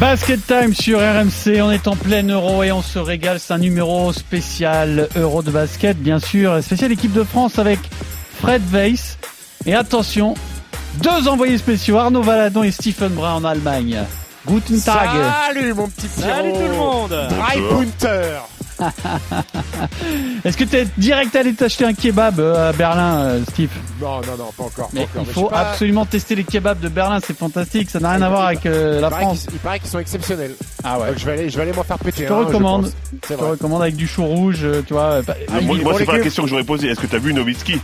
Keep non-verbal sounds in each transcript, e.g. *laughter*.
Basket Time sur RMC, on est en plein euro et on se régale, c'est un numéro spécial euro de basket bien sûr, spécial équipe de France avec Fred Weiss. Et attention, deux envoyés spéciaux, Arnaud Valadon et Stephen Brun en Allemagne. Guten Tag. Salut mon petit Pierrot. Salut tout le monde *laughs* Est-ce que tu es direct allé t'acheter un kebab euh, à Berlin, euh, Steve? Non, non, non, pas encore. Pas Mais encore. il Mais faut je pas- absolument tester les kebabs de Berlin, c'est fantastique, ça n'a rien à voir avec euh, la paraît France. qu'ils- Il paraît qu'ils sont exceptionnels. Ah ouais. Donc je vais aller, je vais aller m'en faire péter. Je te recommande. Je C'est te recommande avec du chou rouge, tu vois. pas- Ah, moi, est moi, c'est pas la question que j'aurais posée. Est-ce que t'as vu Nowitzki?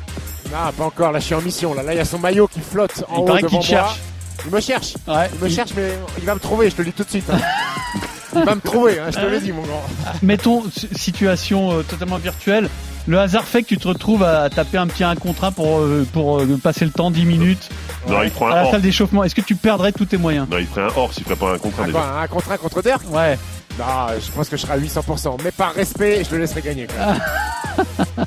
Non, pas encore. Là, je suis en mission. Là, là, il y a son maillot qui flotte en Il haut paraît devant qu'il te moi. cherche. Il me cherche. Ouais. Il me cherche, mais il va me trouver. Je te le dis tout de suite. hein. *laughs* il va me trouver. hein, je te l'ai dit, mon grand. Mettons si- situation euh, totalement virtuelle. Le hasard fait que tu te retrouves à taper un petit 1 contre 1 pour, euh, pour euh, passer le temps 10 minutes Non, il prend à un la hors. salle d'échauffement. Est-ce que tu perdrais tous tes moyens? Non, il ferait un hors s'il ferait pas un contrat Ah, déjà. quoi, un contre un contre Dirk? Ouais. Non, je pense que je serai à 800%. Mais par respect, je le laisserai gagner. quoi. *laughs*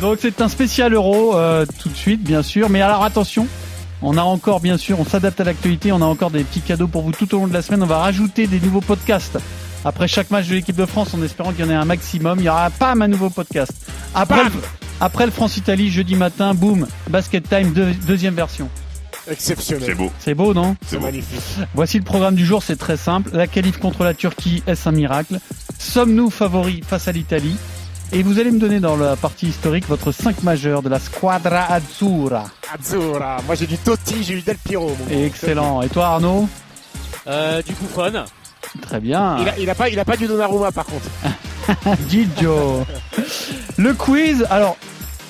Donc c'est un spécial euro euh, tout de suite, bien sûr. Mais alors attention, on a encore, bien sûr, on s'adapte à l'actualité. On a encore des petits cadeaux pour vous tout au long de la semaine. On va rajouter des nouveaux podcasts. Après chaque match de l'équipe de France, en espérant qu'il y en ait un maximum, il y aura pas un nouveau podcast. Après, le, après le France-Italie, jeudi matin, boum, Basket Time, deux- deuxième version. Exceptionnel. C'est beau, C'est beau, non? C'est magnifique. Voici le programme du jour, c'est très simple. La qualif contre la Turquie, est-ce un miracle? Sommes-nous favoris face à l'Italie? Et vous allez me donner dans la partie historique votre 5 majeur de la Squadra Azzurra. Azzurra. Moi, j'ai du Totti, j'ai du Del Piero. Excellent. Et toi Arnaud euh, Du Buffon. Très bien. Il a, il a pas, il a pas du Donnarumma par contre. *laughs* Gigio. Le quiz, alors,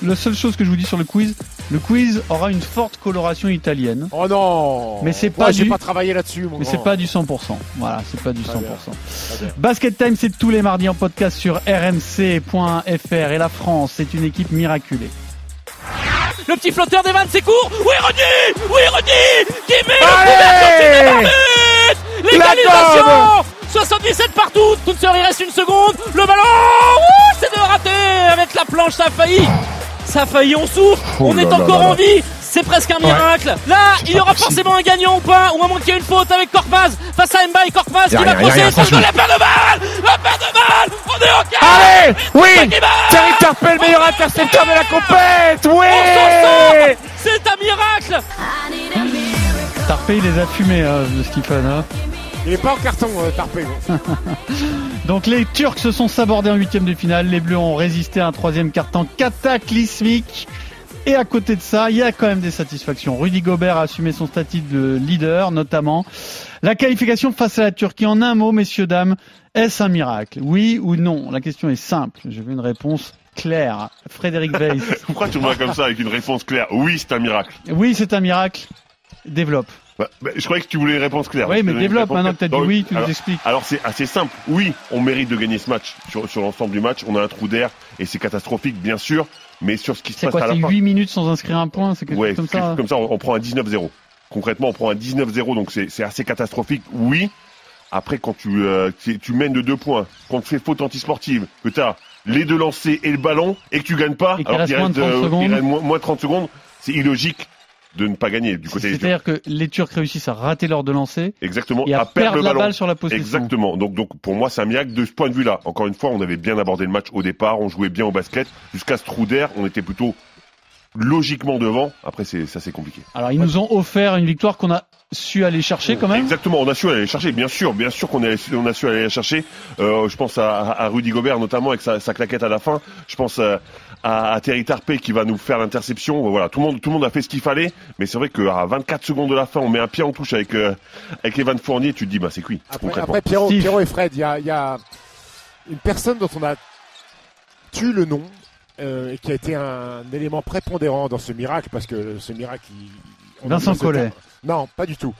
la seule chose que je vous dis sur le quiz, le quiz aura une forte coloration italienne. Oh non. Mais c'est Moi, pas j'ai du- pas travaillé là-dessus, mon Mais c'est pas du 100%. Voilà, c'est pas du 100%. Très bien. Très bien. Basket Time, c'est tous les mardis en podcast sur rmc.fr. Et la France, c'est une équipe miraculée. Le petit flotteur d'Evan, c'est court Oui, Rudy Oui, Rudy Qui met Allez le but L'égalisation 77 partout Toute sœur, il reste une seconde. Le ballon Ouh, C'est de rater Avec la planche, ça a failli Ça a failli, on souffle On est encore en vie. C'est presque un miracle. Là, il y aura forcément un gagnant ou pas, ou à moins qu'il y ait une faute avec Korkmaz face à Mbaye. Korkmaz qui va crosser, franchement. la paire de balles. La paire de balles. On est au quart. Allez Oui. Thierry Tarpel, meilleur intercepteur de la compète. On s'en Oui sort. C'est un miracle. Tarpé, il les a fumés, hein, le Stephen. hein. Il est pas en carton, euh. *laughs* Donc les Turcs se sont sabordés en huitième de finale. Les Bleus ont résisté à un troisième carton cataclysmique. Et à côté de ça, il y a quand même des satisfactions. Rudy Gobert a assumé son statut de leader, notamment. La qualification face à la Turquie, en un mot, messieurs, dames, est-ce un miracle? Oui ou non? La question est simple. Je veux une réponse claire. Frédéric Weiss. *laughs* Pourquoi tu me vois comme ça avec une réponse claire? Oui, c'est un miracle. Oui, c'est un miracle. Développe. Bah, bah, je croyais que tu voulais une réponse claire. Oui, mais développe maintenant que tu as dit oui, tu alors, nous expliques. alors c'est assez simple. Oui, on mérite de gagner ce match sur, sur l'ensemble du match. On a un trou d'air et c'est catastrophique, bien sûr. Mais sur ce qui se passe quoi à la C'est fin, 8 minutes sans inscrire un point C'est quelque ouais, chose comme ça comme ça, on, on prend un 19-0. Concrètement, on prend un 19-0, donc c'est assez catastrophique. Oui. Après, quand tu, euh, tu, mènes de deux points, quand tu fais faute antisportive, que tu as les deux lancers et le ballon, et que tu gagnes pas, Et qu'il reste moins de 30 euh, secondes. moins, moins de 30 secondes, c'est illogique de ne pas gagner du côté des Turcs. C'est-à-dire que les Turcs réussissent à rater l'heure de lancer Exactement, et à, perdre perdre le la balle sur la possession. Exactement. Donc, donc pour moi, c'est un miracle de ce point de vue-là. Encore une fois, on avait bien abordé le match au départ, on jouait bien au basket. Jusqu'à ce trou d'air, on était plutôt logiquement devant. Après, c'est ça, c'est compliqué. Alors ils nous ont offert une victoire qu'on a su aller chercher quand même. Exactement, on a su aller chercher, bien sûr, bien sûr qu'on a, on a su aller la chercher. Euh, je pense à, à Rudy Gobert notamment avec sa, sa claquette à la fin. Je pense à, à, à Terry Tarpey qui va nous faire l'interception. Voilà, tout le monde, tout le monde a fait ce qu'il fallait, mais c'est vrai qu'à 24 secondes de la fin, on met un pied en touche avec euh, avec Evan Fournier. Tu te dis, bah c'est cuit. Après, Pierrot, et Fred, il y a, il y a une personne dont on a tué le nom euh, et qui a été un élément prépondérant dans ce miracle parce que ce miracle, il, on- Vincent Collet. Non, pas du tout.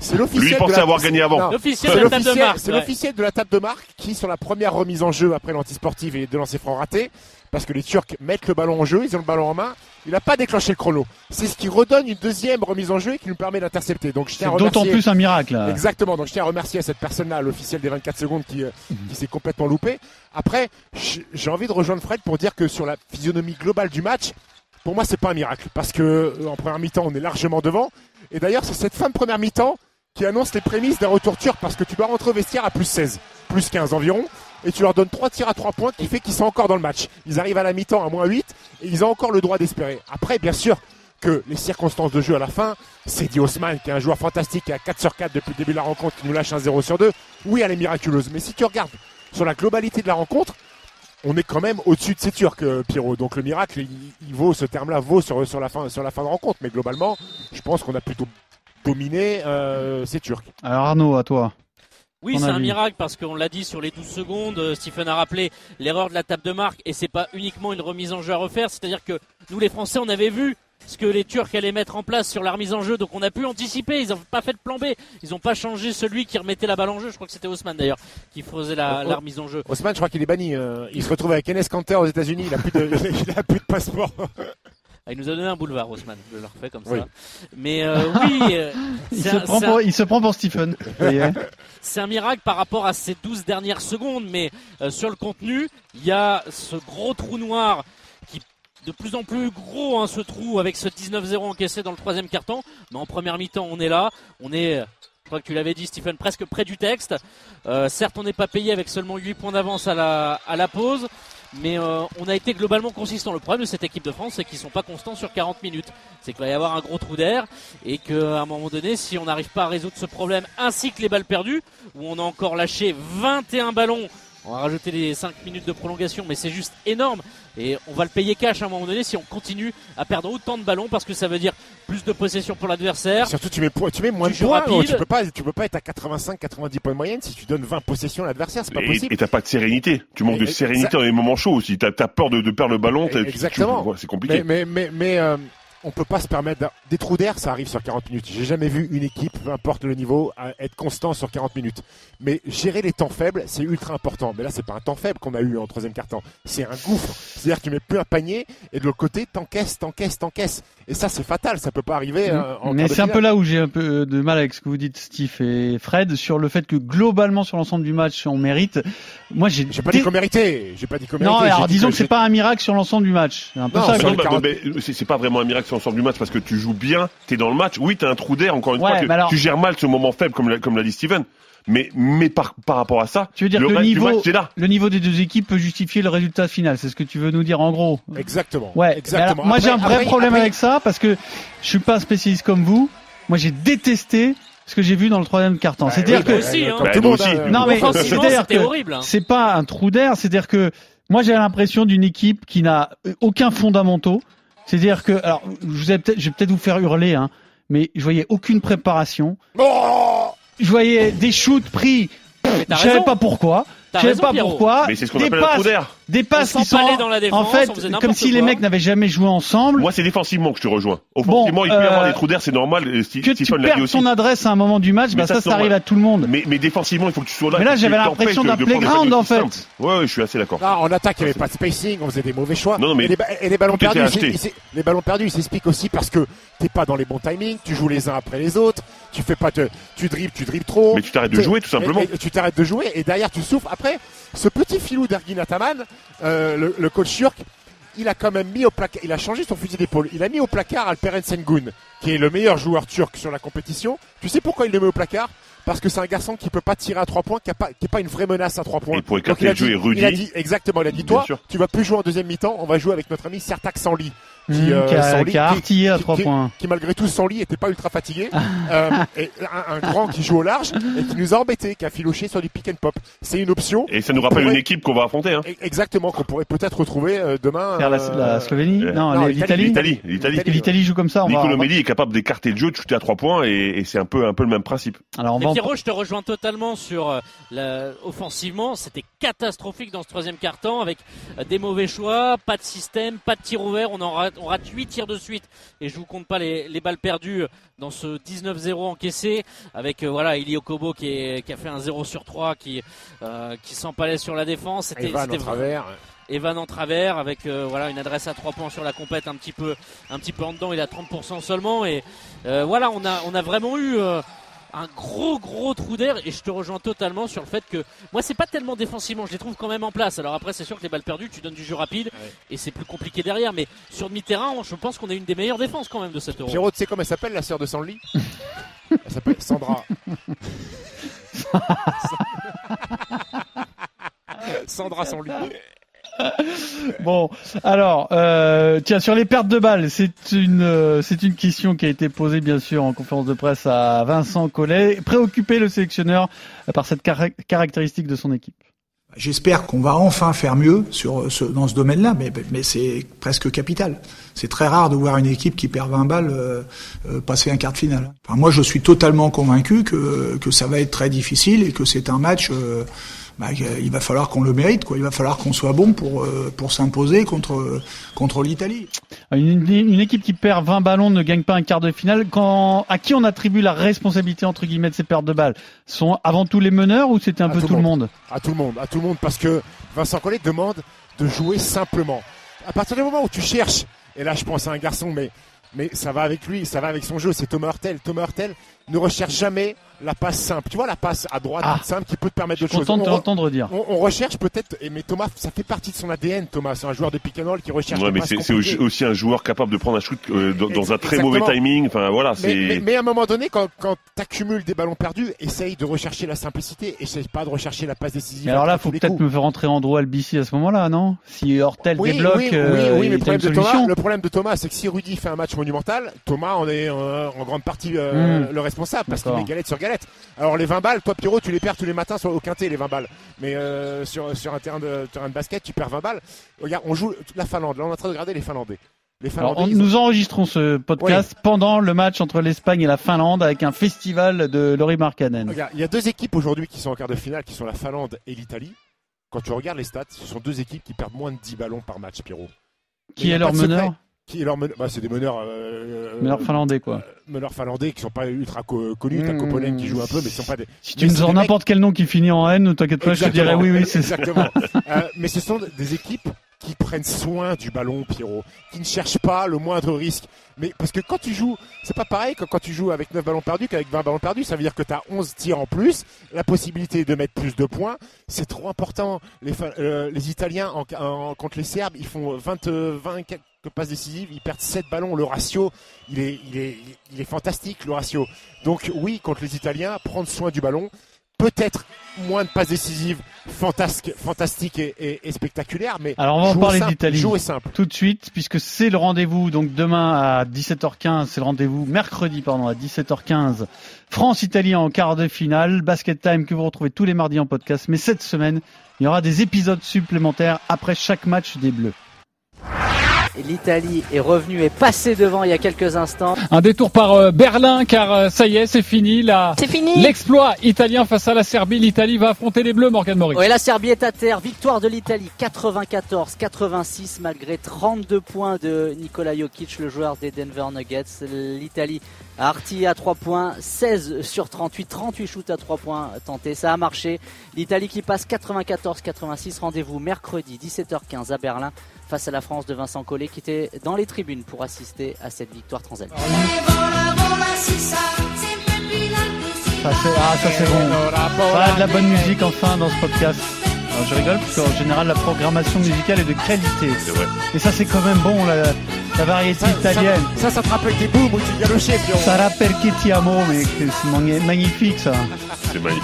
C'est l'officiel. Lui, il de pensait la- avoir gagné avant. Non, L'officiel C'est de la table de marque. c'est ouais. l'officiel de la table de marque qui, sur la première remise en jeu après l'antisportive et de lancer franc raté, parce que les Turcs mettent le ballon en jeu, ils ont le ballon en main, il n'a pas déclenché le chrono. C'est ce qui redonne une deuxième remise en jeu et qui nous permet d'intercepter. Donc je tiens à d'autant remercier- plus un miracle. là. Exactement. Donc je tiens à remercier cette personne-là, l'officiel des 24 secondes, qui, euh, qui s'est complètement loupé. Après, j'ai envie de rejoindre Fred pour dire que sur la physionomie globale du match, pour moi, c'est pas un miracle parce que euh, en première mi-temps, on est largement devant. Et d'ailleurs, c'est cette fin de première mi-temps qui annonce les prémices d'un retour turc parce que tu dois rentrer au vestiaire à plus 16, plus 15 environ. Et tu leur donnes trois tirs à trois points qui fait qu'ils sont encore dans le match. Ils arrivent à la mi-temps à moins 8 et ils ont encore le droit d'espérer. Après, bien sûr, que les circonstances de jeu à la fin, c'est dit Haussmann, qui est un joueur fantastique, qui à 4 sur 4 depuis le début de la rencontre, qui nous lâche un 0 sur 2. Oui, elle est miraculeuse. Mais si tu regardes sur la globalité de la rencontre, on est quand même au-dessus de ces Turcs, euh, Pierrot. Donc le miracle, il, vaut, ce terme-là vaut sur, la fin, sur la de rencontre. Mais globalement, je pense qu'on a plutôt dominé euh, ces Turcs. Alors Arnaud, à toi. Oui, c'est un miracle parce qu'on l'a dit sur les 12 secondes. euh, Stephen a rappelé l'erreur de la table de marque et c'est pas uniquement une remise en jeu à refaire. C'est-à-dire que nous, les Français, on avait vu ce que les Turcs allaient mettre en place sur la remise en jeu. Donc on a pu anticiper. Ils n'ont pas fait de plan B. Ils n'ont pas changé celui qui remettait la balle en jeu. Je crois que c'était Haussmann d'ailleurs qui faisait la, Oh, la remise en jeu. Haussmann, je crois qu'il est banni. euh, il se retrouve avec Enes Kanter aux États-Unis. Il a plus de, *laughs* il a plus de passeport. Ah, il nous a donné un boulevard, Haussmann. Je le refais comme Oui. ça. Mais euh, oui, euh, Il c'est se, un- prend un- pour, il se prend pour Stephen. *laughs* C'est un miracle par rapport à ces 12 dernières secondes, mais euh, sur le contenu, il y a ce gros trou noir qui de plus en plus gros, hein, ce trou avec ce 19-0 encaissé dans le troisième carton. Mais en première mi-temps, on est là, on est, je crois que tu l'avais dit, Stephen, presque près du texte. Euh, certes, on n'est pas payé avec seulement 8 points d'avance à la, à la pause. Mais euh, on a été globalement consistant. Le problème de cette équipe de France, c'est qu'ils sont pas constants sur 40 minutes. C'est qu'il va y avoir un gros trou d'air et qu'à un moment donné, si on n'arrive pas à résoudre ce problème, ainsi que les balles perdues, où on a encore lâché 21 ballons, on va rajouter les 5 minutes de prolongation, mais c'est juste énorme. Et on va le payer cash à un moment donné si on continue à perdre autant de ballons parce que ça veut dire plus de possession pour l'adversaire. Surtout, tu mets, po- tu mets moins Tu de joues points. rapide. Tu peux pas, tu peux pas être à 85-90 points de moyenne si tu donnes 20 possessions à l'adversaire. C'est pas Et possible. et t'as pas de sérénité. Tu manques de sérénité dans les moments chauds aussi. T'as as peur de, de perdre le ballon. Exactement. C'est compliqué. Mais, mais, mais, mais euh, on peut pas se permettre des trous d'air, ça arrive sur 40 minutes. J'ai jamais vu une équipe, peu importe le niveau, à être constant sur 40 minutes. Mais gérer les temps faibles, c'est ultra important. Mais là, c'est pas un temps faible qu'on a eu en troisième quart-temps. C'est un gouffre. C'est-à-dire que tu mets plus un panier et de l'autre côté, t'encaisses, t'encaisses, t'encaisses. Et ça, c'est fatal. Ça peut pas arriver euh, en Mais c'est un peu là où j'ai un peu de mal avec ce que vous dites, Steve et Fred, sur le fait que globalement sur l'ensemble du match, on mérite. Moi, j'ai. J'ai pas dit qu'on méritait. J'ai pas dit qu'on méritait. Non, alors disons que j'ai- c'est pas un miracle sur l'ensemble du match. C'est un peu Non, ça. sur que- le Non, 40. mais- mais c'est c'est pas vraiment un miracle sur l'ensemble du match parce que tu joues bien, t'es dans le match. Oui, t'as un trou d'air, encore une Ouais, fois, que alors- tu gères mal ce moment faible, comme l'a, comme l'a dit Steven. Mais, mais par, par rapport à ça, Tu veux dire le que niveau, match, c'est là. le niveau des deux équipes peut justifier le résultat final. C'est ce que tu veux nous dire en gros. Exactement. Ouais. Exactement. Mais alors, moi, j'ai un vrai après- problème après- avec ça parce que je suis pas un spécialiste comme vous. Moi, j'ai détesté ce que j'ai vu dans le troisième quart-temps. Bah C'est-à-dire oui, que bah, aussi, hein. Bah, tout monde, aussi. Non, mais c'est-à-dire que horrible. hein. c'est pas un trou d'air, c'est-à-dire que moi j'ai l'impression d'une équipe qui n'a aucun fondamentaux. C'est-à-dire que, alors, je, vous ai peut-être, je vais peut-être vous faire hurler, hein, mais je voyais aucune préparation. Oh Je voyais des shoots pris. Je savais pas pourquoi. Je raison, pas Pierrot. pourquoi. Mais c'est ce qu'on des appelle un trou passes, d'air. des passes qui sont dans la défense, en fait comme si les quoi. mecs n'avaient jamais joué ensemble. Moi, c'est défensivement que je te rejoins. Offensivement, il peut y euh, avoir des trous d'air, c'est normal. Sti- que tu l'a dit perds aussi. ton adresse à un moment du match, Mais bah ça, ça, arrive à tout le monde. Mais, mais défensivement, il faut que tu sois là. Mais là, j'avais tu l'impression d'un playground, en fait. Ouais, ouais, je suis assez d'accord. En attaque, il n'y avait pas de spacing, on faisait des mauvais choix. Non, mais et, les, les ballons perdus, les ballons perdus, ils s'expliquent aussi parce que t'es pas dans les bons timings, tu joues les uns après les autres, tu fais pas te, tu dribbles, tu dribbles trop. Mais tu t'arrêtes de jouer, tout simplement. tu t'arrêtes de jouer et derrière tu souffres. Après, ce petit filou d'Ergin Ataman, euh, le, le coach turc, il a quand même mis au placard, il a changé son fusil d'épaule. Il a mis au placard Alperen Sengun, qui est le meilleur joueur turc sur la compétition. Tu sais pourquoi il le met au placard? Parce que c'est un garçon qui peut pas tirer à trois points, qui a pas, une vraie menace à trois points. Et pour Donc, il a le jeu, dit- et Rudy. il a dit exactement, il a dit toi, tu vas plus jouer en deuxième mi-temps, on va jouer avec notre ami Sertak Sanli. Mmh, euh, qui, a, Sanli, qui a qui- artillé à trois points. qui malgré tout sans lit était pas ultra fatigué *laughs* euh, et un, un grand qui joue au large et qui nous a embêtés qui a filoché sur du pick and pop c'est une option Et ça nous rappelle pourrait- une équipe qu'on va affronter. Hein. e- exactement qu'on pourrait peut-être retrouver euh, demain Faire la, la Slovénie euh, Non, non, l'Italie. L'Italie, l'Italie. Joue comme ça. On va- Melli est capable d'écarter le jeu, de shooter à trois points, et, et c'est un peu, un peu le même principe. Alors on va en- Pierrot, je te rejoins totalement sur la... offensivement, c'était catastrophique dans ce troisième quart-temps avec des mauvais choix, pas de système, pas de tir ouvert. On en rate, on rate 8 tirs de suite et je vous compte pas les, les balles perdues dans ce 19-0 encaissé avec euh, voilà Ili Okobo qui, est, qui a fait un 0 sur 3 qui euh, qui s'empalait sur la défense. C'était en travers. Evan en travers avec euh, voilà une adresse à 3 points sur la compète un petit peu un petit peu en dedans. Il a 30% seulement et euh, voilà on a on a vraiment eu euh, un gros gros trou d'air et je te rejoins totalement sur le fait que moi c'est pas tellement défensivement je les trouve quand même en place. Alors après c'est sûr que les balles perdues tu donnes du jeu rapide et c'est plus compliqué derrière. Mais sur demi-terrain je pense qu'on est une des meilleures défenses quand même de cette euro. Pierrot tu sais comment elle s'appelle la sœur de Sanli? Elle s'appelle Sandra. *laughs* Sandra Sanli *laughs* bon, alors, euh, tiens, sur les pertes de balles, c'est une, euh, c'est une question qui a été posée bien sûr en conférence de presse à Vincent Collet. Préoccupé le sélectionneur par cette caractéristique de son équipe. J'espère qu'on va enfin faire mieux sur ce, dans ce domaine-là, mais, mais c'est presque capital. C'est très rare de voir une équipe qui perd 20 balles euh, euh, passer un quart de finale. Enfin, moi, je suis totalement convaincu que, que ça va être très difficile et que c'est un match euh, bah, il va falloir qu'on le mérite, quoi. Il va falloir qu'on soit bon pour euh, pour s'imposer contre contre l'Italie. Une, une, équipe qui perd 20 ballons ne gagne pas un quart de finale. Quand à qui on attribue la responsabilité entre guillemets de ces pertes de balles? Sont avant tout les meneurs ou c'était un peu tout, le monde, À tout le monde, à tout le monde, parce que Vincent Collet demande de jouer simplement. À partir du moment où tu cherches, et là je pense à un garçon, mais mais ça va avec lui, ça va avec son jeu. C'est Thomas Hurtel. Thomas Hurtel ne recherche jamais la passe simple. Tu vois la passe à droite ah. simple qui peut te permettre de choses. Content de t'entendre dire. On, recherche peut-être, mais Thomas, ça fait partie de son ADN. Thomas, c'est un joueur de pick and roll qui recherche. Ouais, mais c'est aussi un joueur capable de prendre un shoot euh, dans, un très mauvais timing. Enfin voilà. Mais, mais, à un moment donné, quand, quand tu accumules des ballons perdus, essaye de rechercher la simplicité. Essaye pas de rechercher la passe décisive. Mais alors là, faut peut-être me faire rentrer Andrew Albici à ce moment-là, non? Si Hortel oui, débloque, oui, euh, oui, mais le problème, de Thomas, le problème de Thomas, c'est que si Rudy fait un match monumental, Thomas en est euh, en grande partie hmm. le responsable parce qu'il met galette sur galette. Alors les 20 balles, toi Pierrot, tu les perds tous les matins sur, au quintet, les 20 balles. Mais euh, sur, sur un terrain de, terrain de basket, tu perds 20 balles. Regarde, on joue la Finlande. Là, on est en train de regarder les Finlandais. Les nous enregistrons ce podcast pendant le match entre l'Espagne et la Finlande avec un festival de Laurie Markkanen. Il y a deux équipes aujourd'hui qui sont en quart de finale, qui sont la Finlande et l'Italie. Quand tu regardes les stats, ce sont deux équipes qui perdent moins de 10 ballons par match, Pierrot. Qui est leur meneur? Qui est leur bah, c'est des meneurs euh, meneurs finlandais quoi. euh, meneurs finlandais qui sont pas ultra connus. T'as mmh, qui joue un peu mais ils sont pas des si tu nous sors n'importe quel nom qui finit en N t'inquiète pas je te dirais oui oui c'est exactement. *laughs* Euh, mais ce sont des équipes qui prennent soin du ballon Pierrot qui ne cherchent pas le moindre risque. Mais parce que quand tu joues c'est pas pareil que quand tu joues avec 9 ballons perdus qu'avec 20 ballons perdus. Ça veut dire que tu as 11 tirs en plus. La possibilité de mettre plus de points c'est trop important. Les, euh, les Italiens en, contre les Serbes ils font 20 20 passe décisive, ils perdent 7 ballons. Le ratio, il est, il est, il est fantastique, le ratio. Donc oui, contre les Italiens, prendre soin du ballon, peut-être moins de passes décisives fantastique, fantastique et, et, spectaculaire, mais alors on va en parler d'Italie tout de suite puisque c'est le rendez-vous donc demain à 17h15, c'est le rendez-vous mercredi pardon à 17h15. France-Italie en quart de finale, Basket Time que vous retrouvez tous les mardis en podcast, mais cette semaine il y aura des épisodes supplémentaires après chaque match des Bleus. L'Italie est revenue et passée devant il y a quelques instants. Un détour par euh, Berlin car euh, ça y est, c'est fini. C'est fini. L'exploit italien face à la Serbie. L'Italie va affronter les Bleus, Morgan Maurice. Oui, la Serbie est à terre. Victoire de l'Italie 94-86 malgré 32 points de Nikola Jokic, le joueur des Denver Nuggets. L'Italie a artillé à 3 points, 16 sur 38, 38 shoots à 3 points tentés. Ça a marché. L'Italie qui passe 94-86. Rendez-vous mercredi 17h15 à Berlin face à la France de Vincent Collet qui était dans les tribunes pour assister à cette victoire transalpine. Ça c'est ah, ça c'est bon. Voilà de la bonne musique enfin dans ce podcast. Alors, je rigole parce qu'en général la programmation musicale est de qualité. C'est vrai. Et ça c'est quand même bon la, la variété italienne. Ça, ça, te rappelle des booms où tu le chef. Ça rappelle che ti amo, mais c'est magnifique ça. C'est magnifique.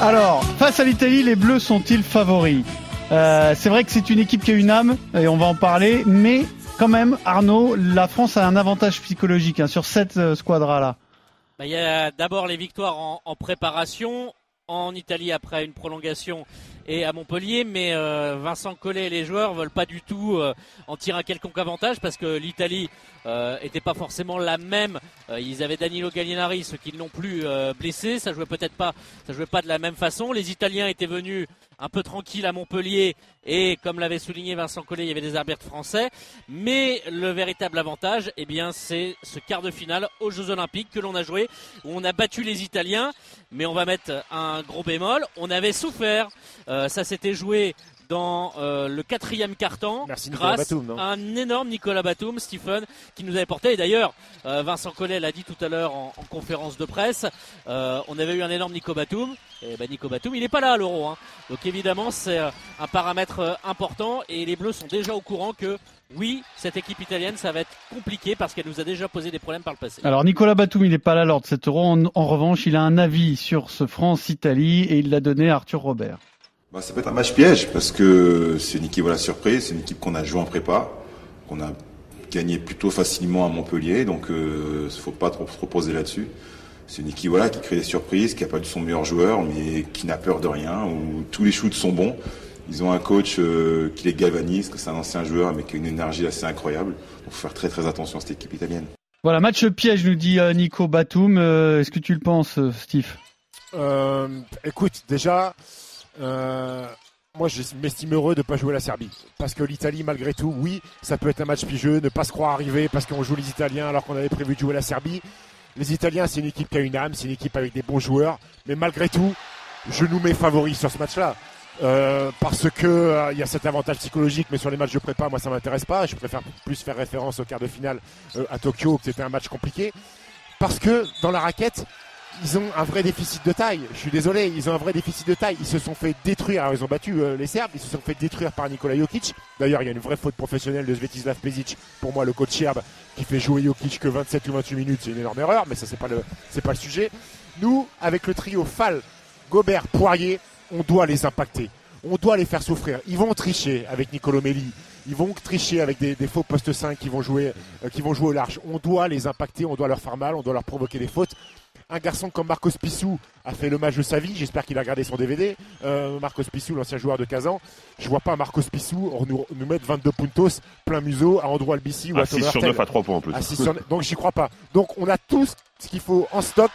Alors, face à l'Italie, les Bleus sont-ils favoris? Euh, c'est vrai que c'est une équipe qui a une âme, et on va en parler, mais quand même, Arnaud, la France a un avantage psychologique hein, sur cette euh, squadra-là. Bah, il y a d'abord les victoires en, préparation, en Italie après une prolongation et à Montpellier, mais euh, Vincent Collet et les joueurs veulent pas du tout en tirer un quelconque avantage parce que l'Italie euh, était pas forcément la même. Ils avaient Danilo Gallinari, ceux qui ne l'ont plus blessé, ça jouait peut-être pas, ça jouait pas de la même façon. Les Italiens étaient venus un peu tranquille à Montpellier et comme l'avait souligné Vincent Collet, il y avait des arbitres français. Mais le véritable avantage, eh bien, c'est ce quart de finale aux Jeux Olympiques que l'on a joué, où on a battu les Italiens. Mais on va mettre un gros bémol. On avait souffert. Euh, ça s'était joué dans euh, le quatrième carton grâce à un énorme Nicolas Batum, Stephen, qui nous avait porté. Et d'ailleurs, euh, Vincent Collet l'a dit tout à l'heure en, conférence de presse, euh, on avait eu un énorme Nico Batum. Et ben Nico Batum, il n'est pas là à l'Euro. Hein. Donc évidemment, c'est un paramètre important. Et les Bleus sont déjà au courant que oui, cette équipe italienne, ça va être compliqué parce qu'elle nous a déjà posé des problèmes par le passé. Alors Nicolas Batum, il n'est pas là lors de cet Euro. En, revanche, il a un avis sur ce France-Italie et il l'a donné à Arthur Robert. Bah, ça peut être un match piège parce que c'est une équipe la surprise, c'est une équipe qu'on a joué en prépa, qu'on a gagné plutôt facilement à Montpellier, donc il euh, ne faut pas trop se reposer là-dessus. C'est une équipe voilà, qui crée des surprises, qui n'a pas de son meilleur joueur, mais qui n'a peur de rien, où tous les shoots sont bons. Ils ont un coach euh, qui les galvanise, que c'est un ancien joueur, mais qui a une énergie assez incroyable. Il faut faire très très attention à cette équipe italienne. Voilà, match piège, nous dit euh, Nico Batum. Est-ce que tu le penses, Steve? Écoute, déjà, euh, moi, je m'estime heureux de ne pas jouer la Serbie. Parce que l'Italie, malgré tout, oui, ça peut être un match pigeux, ne pas se croire arriver parce qu'on joue les Italiens alors qu'on avait prévu de jouer la Serbie. Les Italiens, c'est une équipe qui a une âme, c'est une équipe avec des bons joueurs. Mais malgré tout, je nous mets favoris sur ce match-là. Euh, parce que euh, il y a cet avantage psychologique, mais sur les matchs de prépa, moi ça m'intéresse pas. Je préfère plus faire référence au quart de finale à Tokyo, que c'était un match compliqué. Parce que dans la raquette, ils ont un vrai déficit de taille. Je suis désolé, ils ont un vrai déficit de taille. Ils se sont fait détruire. Alors ils ont battu euh, les Serbes. Ils se sont fait détruire par Nikola Jokic. D'ailleurs, il y a une vraie faute professionnelle de Svetislav Pezic. Pour moi, le coach serbe qui fait jouer Jokic que 27 ou 28 minutes, c'est une énorme erreur. Mais ça, c'est pas le, c'est pas le sujet. Nous, avec le trio Fall, Gobert, Poirier, on doit les impacter. On doit les faire souffrir. Ils vont tricher avec Nicolo Melli. Ils vont tricher avec des, faux postes 5 qui vont jouer, euh, qui vont jouer au large. On doit les impacter, on doit leur faire mal, on doit leur provoquer des fautes un garçon comme Marcos Pissou a fait le match de sa vie. J'espère qu'il a regardé son DVD. Euh, Marcos Pissou, l'ancien joueur de Kazan. Je vois pas Marcos Pissou nous, nous mettre 22 puntos plein museau à Andrew Albici ou à 6 sur 9 à 3 points en plus. Donc j'y crois pas. Donc on a tout ce qu'il faut en stock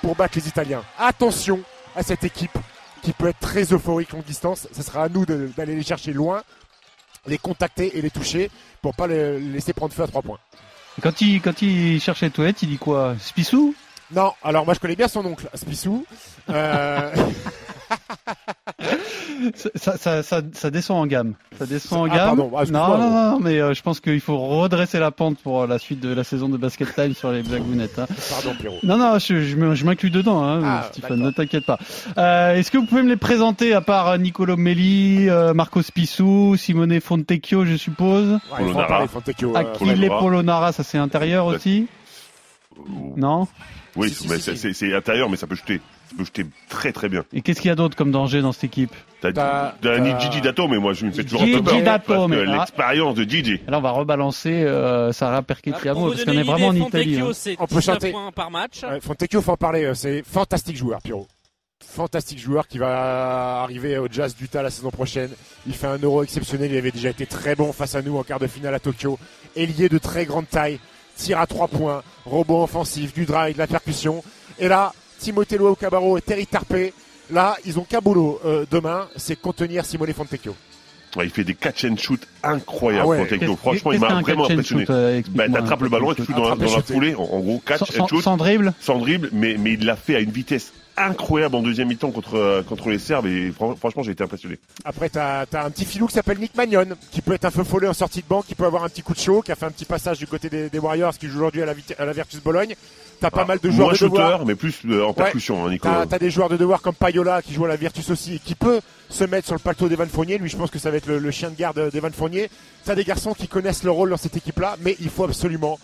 pour battre les Italiens. Attention à cette équipe qui peut être très euphorique longue distance. Ce sera à nous d'aller les chercher loin, les contacter et les toucher pour pas les laisser prendre feu à 3 points. Quand il, quand il cherche les toilettes, il dit quoi? Spissou non, alors moi je connais bien son oncle, Spissou. Euh... ça, ça, ça, ça, descend en gamme. Ça descend en ah, gamme. Pardon, ah, non, non, non, mais euh, je pense qu'il faut redresser la pente pour la suite de la saison de Basket Time sur les blagounettes. Hein. Pardon, Pierrot. Non, non, je, je m'inclus dedans, hein, ah, Stéphane, ne t'inquiète pas. Euh, Est-ce que vous pouvez me les présenter à part Nicolo Melli, euh, Marco Spissou, Simone Fontecchio, je suppose? Ouais, Polonara. Achille Polonara, ça c'est intérieur aussi? Non oui, mais c'est intérieur, mais ça peut jeter. Ça peut jeter très très bien. Et qu'est-ce qu'il y a d'autre comme danger dans cette équipe? T'as Gigi Dato, mais moi je me fais toujours Gigi un peu Dato, mais l'expérience de Gigi. Là, on va rebalancer euh, Sarah Perchettiamo parce qu'on est vraiment en Italie. Hein. On peut chanter. points par match. Fontecchio, faut en parler. Euh, c'est fantastique joueur, Pierrot. Fantastique joueur qui va arriver au Jazz d'Utah la saison prochaine. Il fait un euro exceptionnel. Il avait déjà été très bon face à nous en quart de finale à Tokyo. Ailier de très grande taille tir à trois points, robot offensif, du drive, de la percussion. Et là, Timothée Loa Cabarro et Terry Tarpé, là, ils ont qu'un boulot euh, demain, c'est contenir Simone Fontecchio. il fait des catch and shoot incroyables, ah Fontecchio. Franchement, il m'a vraiment impressionné. Euh, bah, t'attrapes le ballon et tu fous dans, dans la foulée. En, gros, catch and shoot. Sans dribble. Sans dribble, mais, mais il l'a fait à une vitesse incroyable en deuxième mi-temps contre, euh, contre les Serbes et franchement j'ai été impressionné. Après t'as as un petit filou qui s'appelle Nick Magnon qui peut être un feu follet en sortie de banque, qui peut avoir un petit coup de chaud, qui a fait un petit passage du côté des, Warriors qui joue aujourd'hui à la, à la Virtus Bologne. T'as pas ah, mal de joueurs de shooter, mais plus euh, en percussion, hein, Nico. T'as des joueurs de devoir comme Payola qui joue à la Virtus aussi et qui peut se mettre sur le paletot d'Evan Fournier. Lui, je pense que ça va être le, chien de garde d'Evan Fournier. T'as des garçons qui connaissent le rôle dans cette équipe-là, mais il faut absolument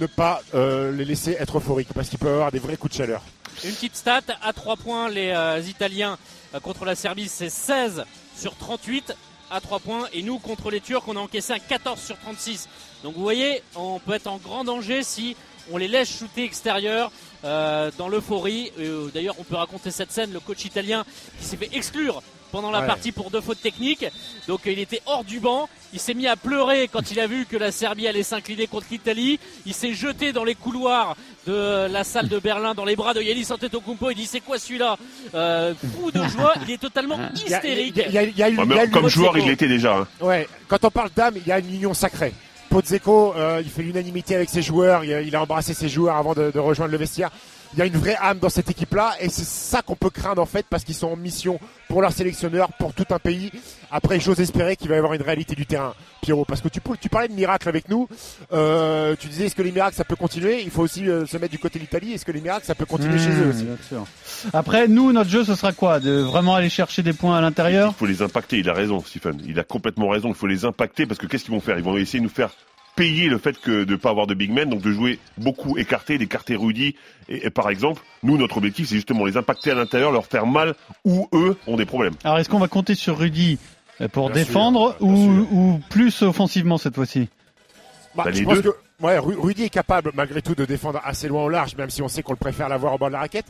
ne pas euh, les laisser être euphoriques parce qu'il peut avoir des vrais coups de chaleur. Une petite stat, à 3 points, les euh, Italiens euh, contre la Serbie, c'est 16 sur 38 à 3 points. Et nous, contre les Turcs, on a encaissé un 14 sur 36. Donc vous voyez, on peut être en grand danger si on les laisse shooter extérieur dans l'euphorie. D'ailleurs, on peut raconter cette scène, le coach italien qui s'est fait exclure pendant la Ouais. partie pour deux fautes techniques. Donc il était hors du banc. Il s'est mis à pleurer quand il a vu que la Serbie allait s'incliner contre l'Italie. Il s'est jeté dans les couloirs de la salle de Berlin, dans les bras de Yanis Antetokounmpo. Il dit c'est quoi celui-là? Euh, Fou de joie. Il est totalement *laughs* Il y a- hystérique. comme joueur, il l'était déjà. hein. Ouais, quand on parle d'âme, il y a une union sacrée. Podzeko, euh, il fait l'unanimité avec ses joueurs, il a, il a embrassé ses joueurs avant de, de rejoindre le vestiaire. Il y a une vraie âme dans cette équipe-là et c'est ça qu'on peut craindre en fait parce qu'ils sont en mission pour leur sélectionneur, pour tout un pays. Après, j'ose espérer qu'il va y avoir une réalité du terrain, Pierrot, parce que tu, parlais de miracles avec nous. Euh, tu disais est-ce que les miracles ça peut continuer? Il faut aussi euh, se mettre du côté de l'Italie. Est-ce que les miracles ça peut continuer chez eux Mmh, aussi? bien sûr. Après, nous, notre jeu, ce sera quoi? De vraiment aller chercher des points à l'intérieur? Il faut les impacter. Il a raison, Stephen. Il a complètement raison. Il faut les impacter parce que qu'est-ce qu'ils vont faire? Ils vont essayer de nous faire payer le fait que de pas avoir de big men, donc de jouer beaucoup écarté, d'écarter Rudy. Et, et par exemple, nous, notre objectif, c'est justement les impacter à l'intérieur, leur faire mal où eux ont des problèmes. Alors, est-ce qu'on va compter sur Rudy euh, pour Bien défendre sûr, ou, plus offensivement cette fois-ci? Bah, Bah, les deux. que ouais, Rudy est capable malgré tout de défendre assez loin au large, même si on sait qu'on le préfère l'avoir au bord de la raquette.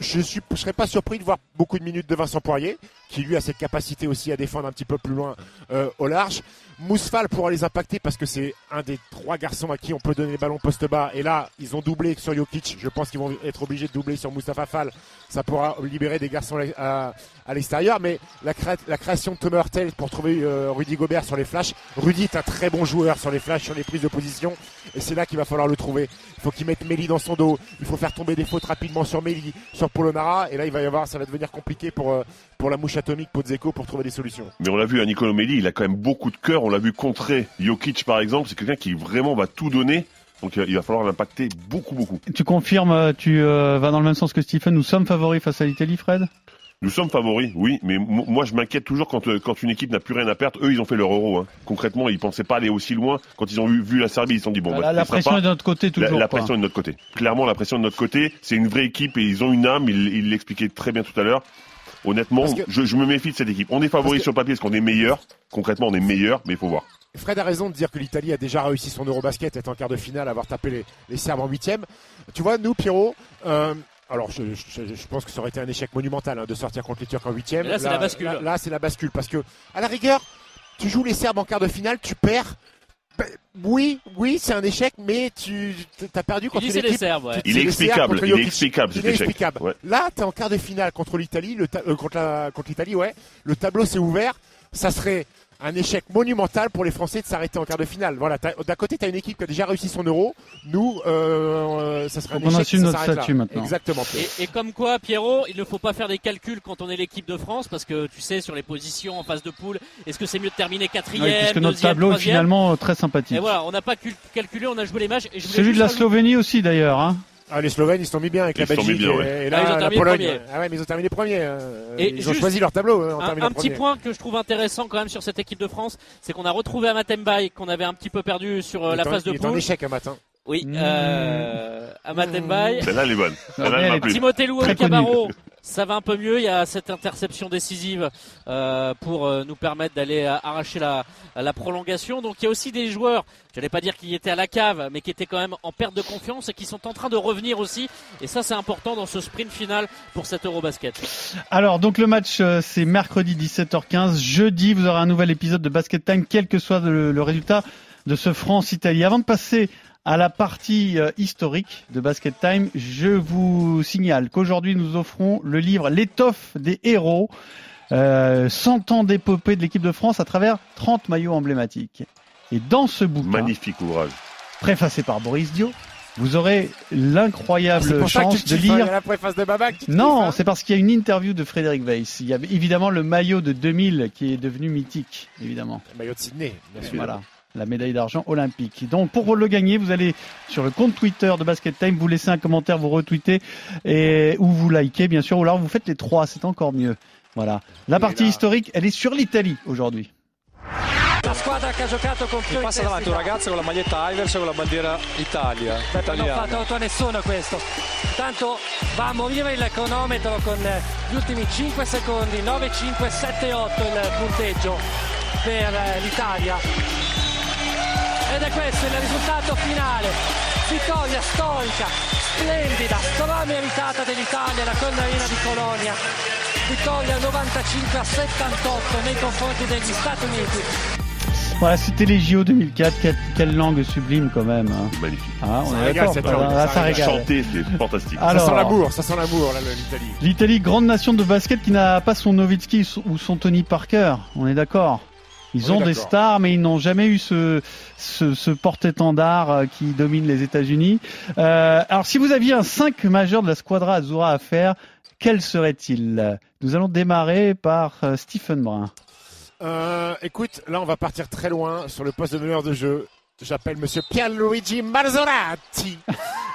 Je je serais pas surpris de voir beaucoup de minutes de Vincent Poirier, qui lui a cette capacité aussi à défendre un petit peu plus loin euh, au large. Mousfal pourra les impacter parce que c'est un des trois garçons à qui on peut donner les ballons poste bas. Et là, ils ont doublé sur Jokic. Je pense qu'ils vont être obligés de doubler sur Moustapha Fall. Ça pourra libérer des garçons à, l'extérieur. Mais la, créa- la création de Thomas Hurtel pour trouver euh, Rudy Gobert sur les flashs. Rudy est un très bon joueur sur les flashs, sur les prises de position. Et c'est là qu'il va falloir le trouver. Il faut qu'il mette Meli dans son dos. Il faut faire tomber des fautes rapidement sur sur Polonara. Et là, il va y avoir, ça va devenir compliqué pour, euh, pour la mouche atomique Podzeko pour trouver des solutions. Mais on l'a vu à Nicolo Melli, il a quand même beaucoup de cœur. On l'a vu contrer Jokic, par exemple. C'est quelqu'un qui vraiment va tout donner. Donc euh, il va falloir l'impacter beaucoup, beaucoup. Tu confirmes, euh, tu euh, vas dans le même sens que Stephen, nous sommes favoris face à l'Italie, Fred? Nous sommes favoris, oui, mais mo- moi je m'inquiète toujours quand, euh, quand une équipe n'a plus rien à perdre. Eux, ils ont fait leur euro. Hein. Concrètement, ils pensaient pas aller aussi loin. Quand ils ont vu, vu la Serbie, ils se sont dit bon, bah, La, la pression pas- est de notre côté La, toujours. la quoi. pression est de notre côté. Clairement, la pression est de notre côté. C'est une vraie équipe et ils ont une âme. Il il l'expliquait très bien tout à l'heure. Honnêtement, que- je, je me méfie de cette équipe. On est que- sur le papier parce qu'on est meilleur. Concrètement, on est meilleur, mais il faut voir. Fred a raison de dire que l'Italie a déjà réussi son Eurobasket, est en quart de finale, avoir tapé les, les Serbes en huitième. Tu vois, nous, Pierrot, euh, alors je, je- je pense que ça aurait été un échec monumental hein, de sortir contre les Turcs en huitième. Mais là, c'est la bascule. Là, là, c'est la bascule parce que, à la rigueur, tu joues les Serbes en quart de finale, tu perds. Ben, oui, oui, c'est un échec, mais tu as perdu contre les équipe. Serbes, ouais. Il est explicable. Il est Jokic. explicable cet échec. Inexplicable. Ouais. Là, t'es en quart de finale contre l'Italie, euh, contre la- contre l'Italie, ouais. Le tableau s'est ouvert. Ça serait un échec monumental pour les Français de s'arrêter en quart de finale. Voilà. t'as- D'un côté, t'as une équipe qui a déjà réussi son euro. Nous, euh, euh, ça serait Faut un échec. assume ça notre statut là. maintenant. Exactement. Et, et comme quoi, Pierrot, il ne faut pas faire des calculs quand on est l'équipe de France, parce que tu sais, sur les positions en phase de poule, est-ce que c'est mieux de terminer quatrième, Oui, puisque notre deuxième, tableau est finalement euh, très sympathique. Et voilà, on n'a pas cul- calculé, on a joué les matchs. Et je Celui de la Slovénie aussi d'ailleurs. Hein. Ah, les Slovènes, ils se sont mis bien avec Ils la Belgique bien, et, ouais. et là, Ah, ils ont la terminé Pologne. premier. Ah ouais, mais ils ont terminé premier. Et ils ont choisi leur tableau. hein, en Un, terminant un petit premier. point que je trouve intéressant quand même sur cette équipe de France, c'est qu'on a retrouvé Amatembaï qu'on avait un petit peu perdu sur euh, Il la phase de Il est en poule. échec un matin. Oui, Mmh. euh, Amatembaï. Celle-là, elle est bonne. Celle-là, elle mais m'a elle- plu. Timothée. Cabarro, ça va un peu mieux. Il y a cette interception décisive euh, pour euh, nous permettre d'aller euh, arracher la, prolongation. Donc il y a aussi des joueurs, je n'allais pas dire qu'ils étaient à la cave, mais qui étaient quand même en perte de confiance et qui sont en train de revenir aussi. Et ça c'est important dans ce sprint final pour cet Eurobasket. Alors donc le match c'est mercredi 17h15. Jeudi vous aurez un nouvel épisode de Basket Time, quel que soit le résultat de ce France-Italie. Avant de passer à la partie euh, historique de Basket Time, je vous signale qu'aujourd'hui nous offrons le livre L'étoffe des héros, euh, 100 ans d'épopée de l'équipe de France à travers 30 maillots emblématiques. Et dans ce bouquin, Magnifique ouvrage. préfacé par Boris Dio, vous aurez l'incroyable chance de hein, lire la préface de Babac. non, hein. c'est parce qu'il y a une interview de Frédéric Weiss. Il y a évidemment le maillot de 2000 qui est devenu mythique, évidemment. Le maillot de Sydney, bien sûr. Voilà, la médaille d'argent olympique. Donc pour le gagner, vous allez sur le compte Twitter de Basket Time, vous laissez un commentaire, vous retweetez et ou vous likez bien sûr, ou alors vous faites les trois, c'est encore mieux. Voilà. La partie là- historique, elle est sur l'Italie aujourd'hui. La squadra che ha giocato con più Passa davanti? Un ragazzo con la maglietta Ivers con la bandiera Italia. Non fa torto a nessuno questo. Tanto va a morire il cronometro con eh, gli ultimi 5 secondi, 9, 5, 7, 8 il punteggio per eh, l'Italia. Ed è questo il risultato finale. Vittoria storica, splendida, strameritata dell'Italia, la condanna di Colonia. vittoria 95 a 78 nei confronti degli Stati Uniti. Voilà, c'était les JO 2004. Quelle, quelle langue sublime quand même. hein. Magnifique. Ah, on Ça est régale, d'accord. cette ça, langue, ça ça régale. Chanter, c'est fantastique. Ah, Alors- ça sent l'amour, ça sent l'amour, l'Italie. L'Italie, grande nation de basket qui n'a pas son Nowitzki ou son Tony Parker. On est d'accord. Ils ont des stars, mais ils n'ont jamais eu ce, ce, ce porte-étendard euh, qui domine les États-Unis. Euh, alors, si vous aviez un 5 majeur de la Squadra Azura à faire, quel serait-il? Nous allons démarrer par euh, Stephen Brun. Euh, écoute, là on va partir très loin sur le poste de meneur de jeu. J'appelle Monsieur Pierluigi Marzorati. *laughs*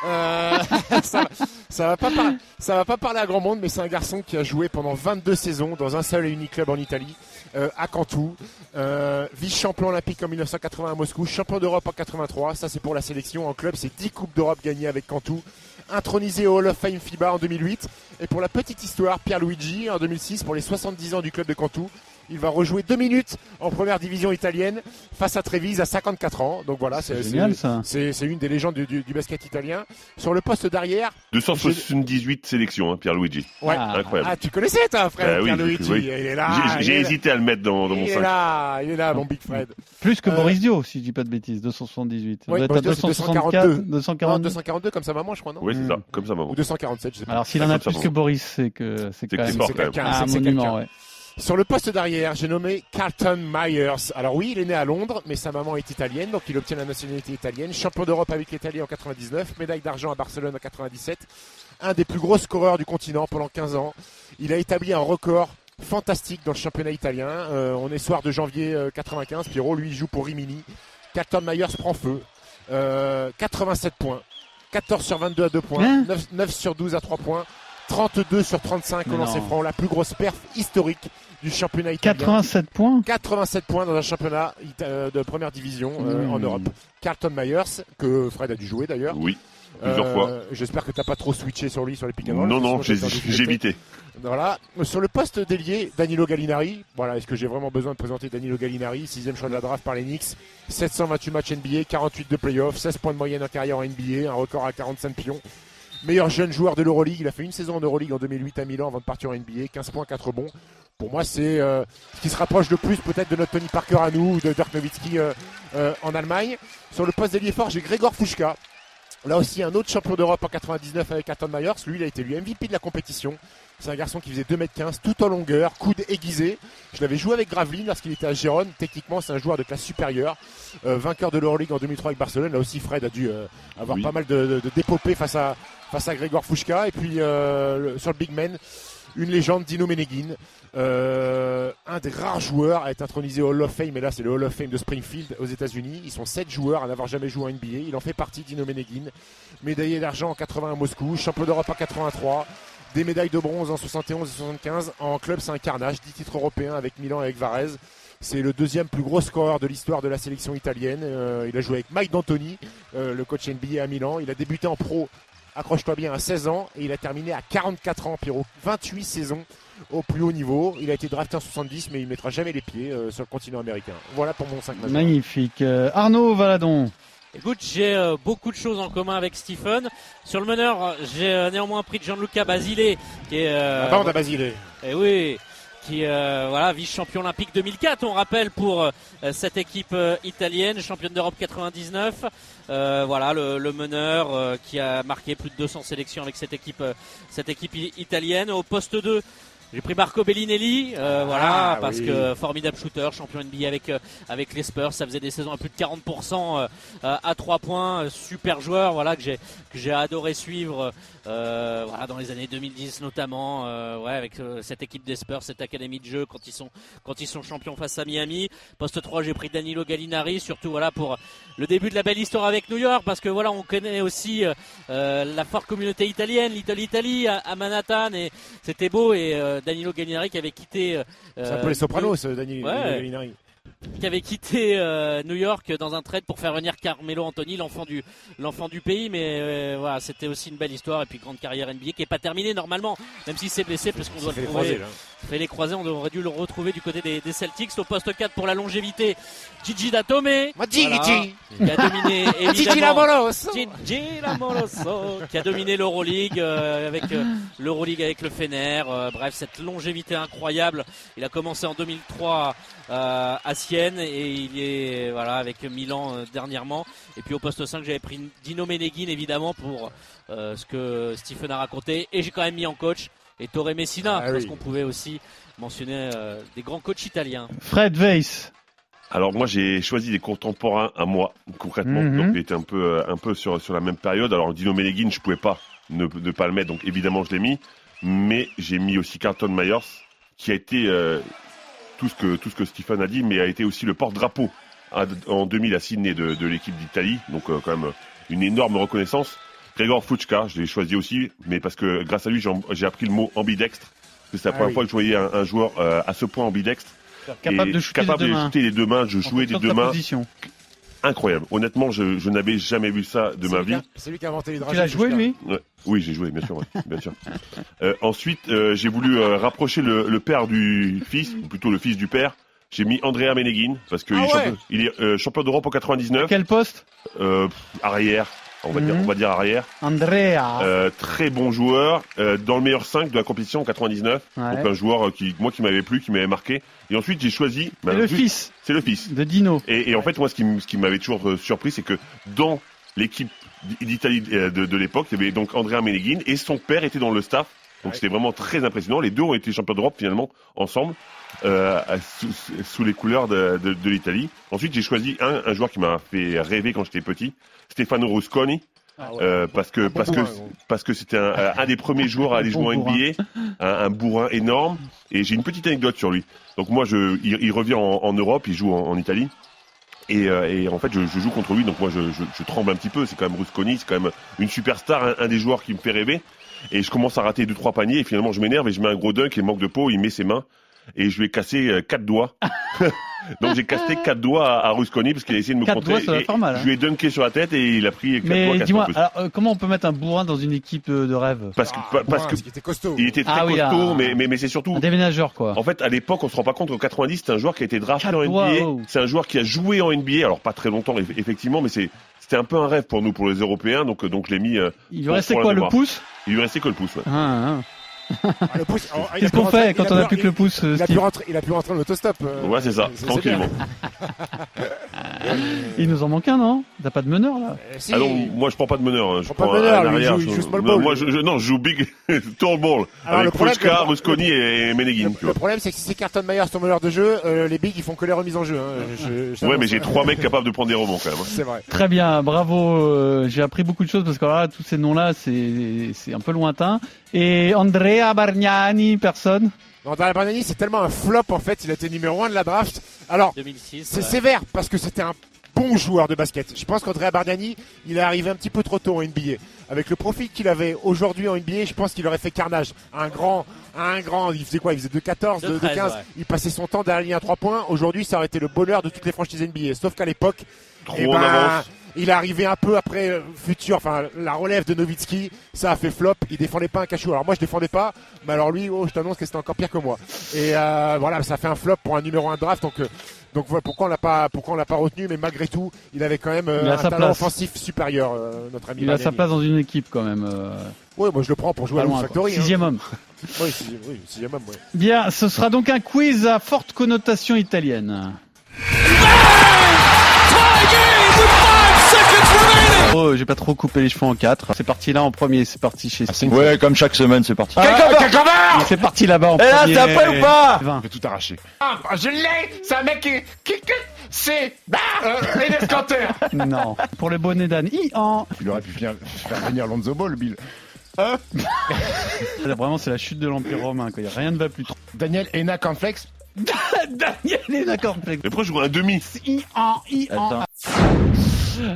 Euh, *laughs* ça, va- ça va pas par- ça va pas parler à grand monde, mais c'est un garçon qui a joué pendant 22 saisons dans un seul et unique club en Italie, euh, à Cantou, euh, vice-champion olympique en 1980 à Moscou, champion d'Europe en 83. Ça c'est pour la sélection. En club, c'est 10 coupes d'Europe gagnées avec Cantou. Intronisé au Hall of Fame FIBA en 2008. Et pour la petite histoire, Pierluigi en 2006 pour les 70 ans du club de Cantou. Il va rejouer deux minutes en première division italienne face à Trévise à 54 ans. Donc voilà, c'est une des légendes du, du- du basket italien. Sur le poste d'arrière, 278 sélections, hein, Pierre-Luigi. ouais. Incroyable. Ah, tu connaissais toi, frère Bah oui, oui. Il est là. J'ai- hésité à le mettre dans, dans mon Il est 5. là, il est là, mon Big Fred. Plus que Euh, Boris Dio, si je dis pas de bêtises, 278. On Ouais, doit être à Boris Dio, c'est 264, 242. 242. Non, 242 comme sa maman, je crois, non? Oui, c'est ça, comme ça, maman. Ou 247, je sais pas. Alors s'il en a plus que Boris, c'est que c'est quelqu'un, un c'est- monument. quelqu'un. Ouais. Sur le poste d'arrière, j'ai nommé Carlton Myers. Alors oui, il est né à Londres, mais sa maman est italienne, donc il obtient la nationalité italienne. Champion d'Europe avec l'Italie en 99, médaille d'argent à Barcelone en 97. Un des plus gros scoreurs du continent pendant 15 ans. Il a établi un record fantastique dans le championnat italien. Euh, on est soir de janvier euh, 95. Pierrot, lui, il joue pour Rimini. Carlton Myers prend feu. Euh, 87 points. 14 sur 22 à 2 points. Hein 9, 9 sur 12 à 3 points. 32 sur 35 au lancer franc. La plus grosse perf historique du championnat italien. 87 points 87 points dans un championnat euh, de première division euh, Mmh. en Europe. Carlton Myers, que Fred a dû jouer d'ailleurs. Oui, plusieurs Euh, fois. J'espère que t'as pas trop switché sur lui sur les pick Non, non, j'ai évité. Voilà. Sur le poste d'ailier, Danilo Gallinari. Voilà, est-ce que j'ai vraiment besoin de présenter Danilo Gallinari? Sixième choix de la draft par les Knicks. 728 matchs NBA, 48 de playoffs, 16 points de moyenne en carrière en NBA, un record à 45 pions. Meilleur jeune joueur de l'Euroleague. Il a fait une saison en Euroleague en 2008 à Milan avant de partir en NBA. 15 points, 4 bons. Pour moi, c'est euh, ce qui se rapproche le plus peut-être de notre Tony Parker à nous ou de Dirk Nowitzki euh, euh, en Allemagne. Sur le poste d'ailier fort, j'ai Grégor Fouchka. Là aussi, un autre champion d'Europe en 99 avec Carton Myers. Lui, il a été lui MVP de la compétition. C'est un garçon qui faisait 2m15, tout en longueur, coude aiguisé. Je l'avais joué avec Gravelines lorsqu'il était à Gérone. Techniquement, c'est un joueur de classe supérieure. Euh, vainqueur de l'Euroleague en 2003 avec Barcelone. Là aussi, Fred a dû euh, avoir Oui. pas mal de, de, de d'épopées face à, face à Grégor Fouchka. Et puis, euh, sur le Big Man, une légende, Dino Meneghin. Euh, un des rares joueurs à être intronisé au Hall of Fame, et là c'est le Hall of Fame de Springfield aux États-Unis. Ils sont 7 joueurs à n'avoir jamais joué en NBA. Il en fait partie, Dino Meneghin. Médaillé d'argent en 80 à Moscou, champion d'Europe en 83, des médailles de bronze en 71 et 75. En club, c'est un carnage, 10 titres européens avec Milan et avec Varese. C'est le deuxième plus gros scoreur de l'histoire de la sélection italienne. Euh, il a joué avec Mike D'Antoni, le coach NBA à Milan. Il a débuté en pro, accroche-toi bien, à 16 ans et il a terminé à 44 ans, Pierrot. 28 saisons au plus haut niveau. Il a été drafté en 70, mais il ne mettra jamais les pieds euh, sur le continent américain. Voilà pour mon 5 majeur. Magnifique. Euh, Arnaud Valadon. Écoute, j'ai euh, beaucoup de choses en commun avec Stephen. Sur le meneur, j'ai euh, néanmoins pris Gianluca Basile, qui est euh, La bande à Basile. Eh oui, qui euh, voilà vice-champion olympique 2004, on rappelle pour euh, cette équipe euh, italienne, championne d'Europe 99. Euh, voilà le, le meneur qui a marqué plus de 200 sélections avec cette équipe, cette équipe italienne. Au poste 2 j'ai pris Marco Bellinelli, euh, voilà, Ah, parce oui. que formidable shooter, champion NBA avec euh, avec les Spurs, ça faisait des saisons à plus de 40% euh, euh, à 3 points, super joueur, voilà que j'ai que j'ai adoré suivre, euh, voilà dans les années 2010 notamment, euh, ouais avec cette équipe des Spurs, cette académie de jeu quand ils sont quand ils sont champions face à Miami. Poste 3 j'ai pris Danilo Gallinari, surtout voilà pour le début de la belle histoire avec New York, parce que voilà on connaît aussi la forte communauté italienne, Little Italy à, à Manhattan et c'était beau et euh, Danilo Gallinari qui avait quitté. euh, C'est un peu les Sopranos, euh, Dani Ouais. Gallinari. Qui avait quitté euh, New York dans un trade pour faire venir Carmelo Anthony, l'enfant du l'enfant du pays. Mais euh, voilà, c'était aussi une belle histoire et puis grande carrière NBA qui est pas terminée normalement, même s'il s'est blessé parce qu'on doit le les trouver. fait les croisés, on aurait dû le retrouver du côté des, des Celtics au poste 4 pour la longévité. Gigi Datome, Gigi. qui a dominé *laughs* Gigi qui a dominé l'Euroleague euh, avec euh, l'Euroleague avec le Fener. Euh, bref, cette longévité incroyable. Il a commencé en 2003 euh, à Sienne et il est voilà avec Milan euh, dernièrement. Et puis au poste 5, j'avais pris Dino Meneghin évidemment pour euh, ce que Stephen a raconté. Et j'ai quand même mis en coach et Torre Messina Ah parce oui. qu'on pouvait aussi mentionner euh, des grands coachs italiens. Fred Weiss. Alors moi j'ai choisi des contemporains à moi concrètement, Mhm. donc il était un peu euh, un peu sur sur la même période. Alors Dino Meneghin je pouvais pas ne, ne pas le mettre, donc évidemment je l'ai mis, mais j'ai mis aussi Carlton Myers qui a été euh, tout ce que tout ce que Stephen a dit, mais a été aussi le porte-drapeau à- en 2000 à Sydney de, de l'équipe d'Italie, donc euh, quand même une énorme reconnaissance. Gregor Fuchka, je l'ai choisi aussi, mais parce que grâce à lui j'ai j'ai appris le mot ambidextre. C'est la Ah première oui. fois que je voyais un, un joueur euh, à ce point ambidextre. Capable de shooter capable les deux de mains. shooter les deux mains, je jouais des deux mains. Incroyable. Honnêtement, je, je n'avais jamais vu ça de ma vie. C'est lui qui a inventé les Tu dragées. l'as joué lui Ouais. Oui, j'ai joué, bien sûr, ouais, bien sûr. Euh, ensuite, euh, j'ai voulu euh, rapprocher le, le père du fils, ou plutôt le fils du père. J'ai mis Andrea Meneghin parce qu'il Ah est, ouais. champion, il est champion d'Europe en 99. Quel poste? Euh, pff, arrière, on va dire, Mhm. on va dire arrière. Andrea. Euh, très bon joueur, euh, dans le meilleur 5 de la compétition en 99. Ouais. Donc un joueur euh, qui, moi, qui m'avait plu, qui m'avait marqué. Et ensuite, j'ai choisi. bah, Et le fils C'est le fils. de Dino. Et, et en fait, moi, ce qui, m- ce qui m'avait toujours surpris, c'est que dans l'équipe d'I- d'Italie de, de l'époque, il y avait donc Andrea Meneghin et son père était dans le staff. Donc c'était vraiment très impressionnant. Les deux ont été champions d'Europe finalement ensemble, euh, sous, sous les couleurs de, de- de l'Italie. Ensuite, j'ai choisi un, un joueur qui m'a fait rêver quand j'étais petit, Stefano Rusconi. euh, parce que parce que parce que c'était un, un des premiers joueurs à aller jouer en. NBA, un, un bourrin énorme. Et j'ai une petite anecdote sur lui. Donc moi, je, il, il revient en, en Europe, il joue en, en Italie. Et, euh, et en fait, je, je joue contre lui, donc moi, je, je, je tremble un petit peu. C'est quand même Rusconi, c'est quand même une superstar, un, un des joueurs qui me fait rêver. Et je commence à rater deux trois paniers, et finalement, je m'énerve et je mets un gros dunk et manque de peau. Il met ses mains et je lui ai cassé euh, quatre doigts. *laughs* donc j'ai cassé quatre doigts à, à Rusconi parce qu'il a essayé de me Quatre contrer. doigts, ça va et faire mal, hein. Je lui ai dunké sur la tête et il a pris quatre doigts Mais cassés en dis-moi, alors, euh, comment on peut mettre un bourrin dans une équipe euh, de rêve? Parce que, Ah, pa- parce bourrin, que qu'il était costaud. il était très Ah oui, costaud, ah. mais, mais, mais c'est surtout Un déménageur quoi. en fait, à l'époque, on se rend pas compte qu'en 90, c'est un joueur qui a été drafté Quatre en doigts, NBA. oh. C'est un joueur qui a joué en NBA, alors pas très longtemps, eff- effectivement, mais c'est c'était un peu un rêve pour nous, pour les Européens. Donc, donc je l'ai mis. euh, Il lui restait quoi, le pouce? Il lui restait que le pouce. Ouais. Ah, ah. Ah, le pouce, oh, Qu'est-ce qu'on fait quand on a pu- plus que le pouce, Il a pu rentrer, il a pu rentrer en autostop. euh, Ouais, c'est ça, c'est tranquillement. *laughs* Il nous en manque un, non? T'as pas de meneur là? Euh, si. Ah non, moi je prends pas de meneur. hein. Je Prends pas de un- meneur, un arrière, joue- je- joue small non, ball. Moi, je, je- non, je joue big, *laughs* tall ball. Alors, le avec le- Rusconi et Meneghin. Le problème, c'est que si c'est Carton Myers ton meneur de jeu, euh, les bigs ils font que les remises en jeu. Hein. Je- je- Ouais, mais j'ai trois mecs capables de prendre des rebonds quand même. hein. C'est vrai. Très bien, bravo. euh, J'ai appris beaucoup de choses parce que alors là, tous ces noms-là, c'est c'est un peu lointain. Et Andrea Bargnani, personne Daniel Bargnani, c'est tellement un flop en fait. Il a été numéro 1 de la draft. Alors, 2006. c'est ouais. sévère parce que c'était un bon joueur de basket. Je pense qu'Andrea Bargnani, il est arrivé un petit peu trop tôt en NBA. Avec le profil qu'il avait aujourd'hui en NBA, je pense qu'il aurait fait carnage. Un grand, un grand, il faisait quoi? Il faisait de 14, de, De de 13, 15. ouais. Il passait son temps derrière la ligne à 3 points. Aujourd'hui, ça aurait été le bonheur de toutes les franchises NBA. Sauf qu'à l'époque, Trop eh en ben. Il est arrivé un peu après euh, futur, enfin la relève de Novitski, ça a fait flop. Il défendait pas un cachot. Alors moi je défendais pas, mais alors lui, oh, je t'annonce que c'était encore pire que moi. Et euh, voilà, ça fait un flop pour un numéro 1 draft. Donc euh, donc voilà pourquoi on l'a pas pourquoi on l'a pas retenu, mais malgré tout, il avait quand même euh, un talent place. offensif supérieur, euh, notre ami. Il a sa place dans une équipe quand même. euh, Oui, moi je le prends pour jouer à quoi. Factory. hein. Sixième homme. *laughs* Oui, sixième, oui, sixième homme. ouais. Bien, ce sera donc un quiz à forte connotation italienne. Oh, j'ai pas trop coupé les cheveux en quatre. C'est parti là en premier, c'est parti chez Steve. Ouais, comme chaque semaine, c'est parti. Ah, C'est parti là-bas en Et là, premier. c'est après ou pas Vingt. Je vais tout arracher. Ah, je l'ai C'est un mec qui... qui, qui c'est... Euh, Enes Kanter *laughs* Non. Pour le bonnet d'âne. Ian. Il aurait pu faire, faire venir Lonzo Ball, Bill. Là, *laughs* Vraiment, c'est la chute de l'Empire romain. Il n'y a rien ne va plus. Daniel Ena Cornflex *laughs* Daniel est d'accord. Mais pourquoi je joue un demi? Ian, Ian. Attends.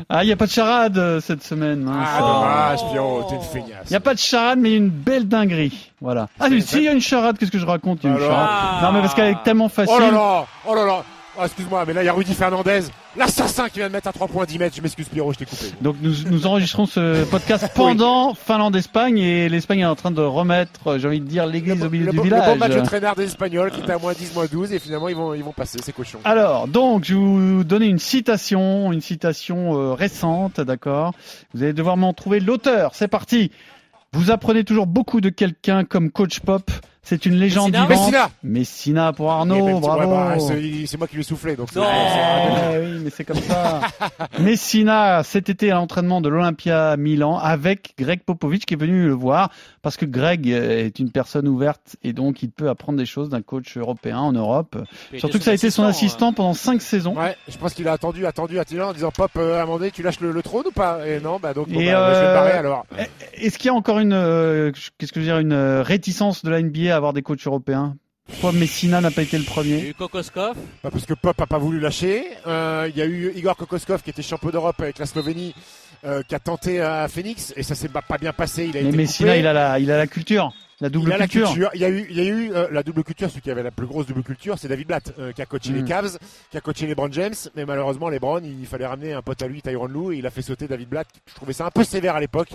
Ah, il n'y a pas de charade euh, cette semaine. hein. Ah, dommage, Pierrot, t'es une feignasse. Il n'y a pas de charade, mais une belle dinguerie. Voilà. Ah, mais si, il y a une charade, qu'est-ce que je raconte? Il y a une Alors charade. Non, mais parce qu'elle est tellement facile. Oh là là, oh là là. Oh, excuse-moi, mais là, il y a Rudy Fernandez, l'assassin qui vient de mettre à 3 points 10 mètres. Je m'excuse, Pierrot, je t'ai coupé. Donc nous, nous enregistrons ce podcast *laughs* pendant Finlande-Espagne et l'Espagne est en train de remettre, j'ai envie de dire, l'église au milieu Le, du bon- le village. bon match de traînard des Espagnols qui était à moins 10, moins 12 et finalement ils vont, ils vont passer, c'est cochon. Alors, donc, je vais vous donner une citation, une citation euh, récente, d'accord? Vous allez devoir m'en trouver l'auteur. C'est parti. Vous apprenez toujours beaucoup de quelqu'un comme Coach Pop. C'est une légende Messina. vivante. Messina. Messina pour Eh Arnaud, ben, tu vois, bravo. bah, c'est moi qui lui ai soufflé, donc Non. Eh oui, mais c'est comme ça. *laughs* Messina, cet été à l'entraînement de l'Olympia Milan avec Greg Popovich qui est venu le voir parce que Greg est une personne ouverte et donc il peut apprendre des choses d'un coach européen en Europe. Surtout que ça a été son assistant assistant, pendant cinq saisons. Ouais, je pense qu'il a attendu, attendu, attendu en disant Pop, euh, Amandé, tu lâches le, le trône ou pas? Et non, bah donc bon, bah, je vais me euh, barrer alors. Est-ce qu'il y a encore une, euh, qu'est-ce que je veux dire, une euh, réticence de la NBA à avoir des coachs européens Pourquoi Messina n'a pas été le premier Kokoskov. Bah, parce que Pop a pas voulu lâcher. Euh, Il y a eu Igor Kokoskov qui était champion d'Europe avec la Slovénie, euh, qui a tenté à Phoenix et ça s'est pas pas bien passé. Il a Mais été Messina, coupé. il a la, il a la culture, la double il la culture. Il y a eu, il y a eu euh, la double culture. Celui qui avait la plus grosse double culture, c'est David Blatt, euh, qui a coaché les Mm. Cavs, qui a coaché les Brown James. Mais malheureusement, les Brown, il fallait ramener un pote à lui, Tyron Lou, et il a fait sauter David Blatt. Je trouvais ça un peu sévère à l'époque,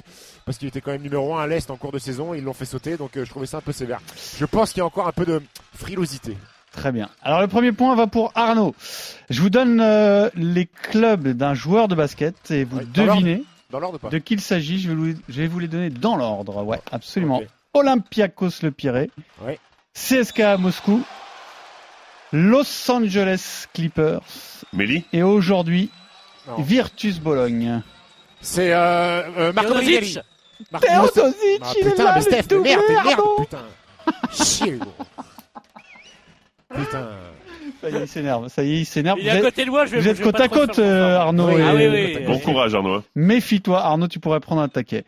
parce qu'il était quand même numéro 1 à l'Est en cours de saison. Ils l'ont fait sauter, donc euh, je trouvais ça un peu sévère. Je pense qu'il y a encore un peu de frilosité. Très bien. Alors le premier point va pour Arnaud. Je vous donne euh, les clubs d'un joueur de basket et vous devinez Dans l'ordre de qui il s'agit. Je, vais vous- les donner dans l'ordre. Ouais, absolument. Olympiakos le Pirée, Ouais. CSKA Moscou, Los Angeles Clippers et aujourd'hui Non. Virtus Bologne. C'est euh, euh, Marco Teodosic. Bellinelli. Marco Teodosic, Ah, il est putain, là, mais Steph, merde, merde, putain. Chier, gros. *laughs* Putain. Ça y est, il s'énerve. Ça y est, il s'énerve. Il est Vous à êtes- côté de moi, je vais Vous êtes je vais côte pas à trop côte, faire euh. Arnaud. Oui, et- ah oui, oui. Bon courage, Arnaud. hein. Méfie-toi, Arnaud, tu pourrais prendre un taquet.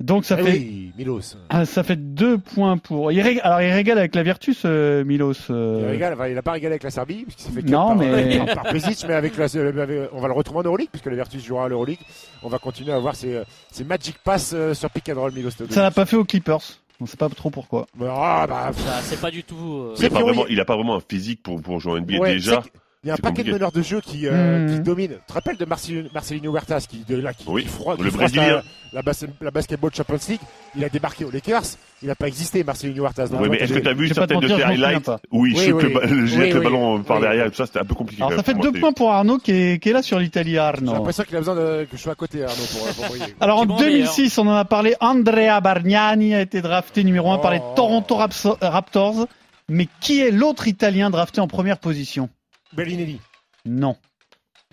Donc ça Eh fait oui, Milos. Ah, ça fait deux points pour. Il Alors il régale avec la Virtus, euh, Milos. euh. Il, régale, enfin, il a pas régalé avec la Serbie, puisqu'il s'est fait Non, par, mais- *laughs* par, par mais avec la, avec- on va le retrouver en Euroleague, puisque la Virtus jouera à l'Euroleague. On va continuer à voir ses, ses magic pass euh, sur pick and roll, Milos. Teodosic. Ça l'a pas fait aux Clippers. On sait pas trop pourquoi. Ah, bah, C'est pas du tout. euh, Il a, pas vraiment, il- il a pas vraiment un physique pour, pour jouer en NBA Ouais, déjà. Il y a un paquet de compliqué. meneurs de jeu qui, euh, Mhm. qui dominent. Tu te rappelles de Marcel- Marcelino Huertas qui, de, là, qui, Oui, qui froid- qui le Brésilien. La, la, bas- la Basketball Champions League. Il a débarqué aux Lakers. Il n'a pas existé, Marcelino Huertas. Oui, mais est-ce que j'ai- tu as vu certaines de ses highlights où il Oui, shoot oui. le, jette Oui, le oui. ballon par Oui. derrière et tout ça, c'était un peu compliqué. Alors ça fait deux points pour Arnaud qui est, qui est là sur l'Italie J'ai Arnaud. l'impression qu'il a besoin de, que je sois à côté, Arnaud, pour, pour briller. *laughs* Alors en Petit bon 2006, on en a parlé, Andrea Bargnani a été drafté numéro 1 par les Oh. Toronto Raptors. Mais qui est l'autre Italien drafté en première position? Bellinelli. Non.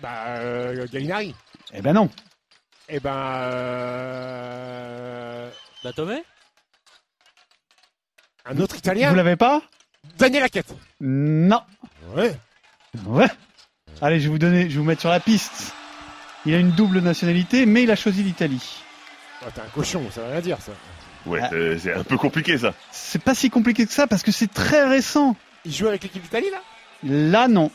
Bah, euh, Gallinari. Eh ben non. Eh ben, euh, Bah, un autre Italien? Vous l'avez pas? Daniel Laquette. Non. Ouais. Ouais. Allez, je vais vous donner, je vais vous mettre sur la piste. Il a une double nationalité, mais il a choisi l'Italie. Oh, T'es un cochon, ça veut rien dire, ça. Ouais, Ah. c'est- c'est un peu compliqué ça. C'est pas si compliqué que ça parce que c'est très récent. Il joue avec l'équipe d'Italie, là? Là, non.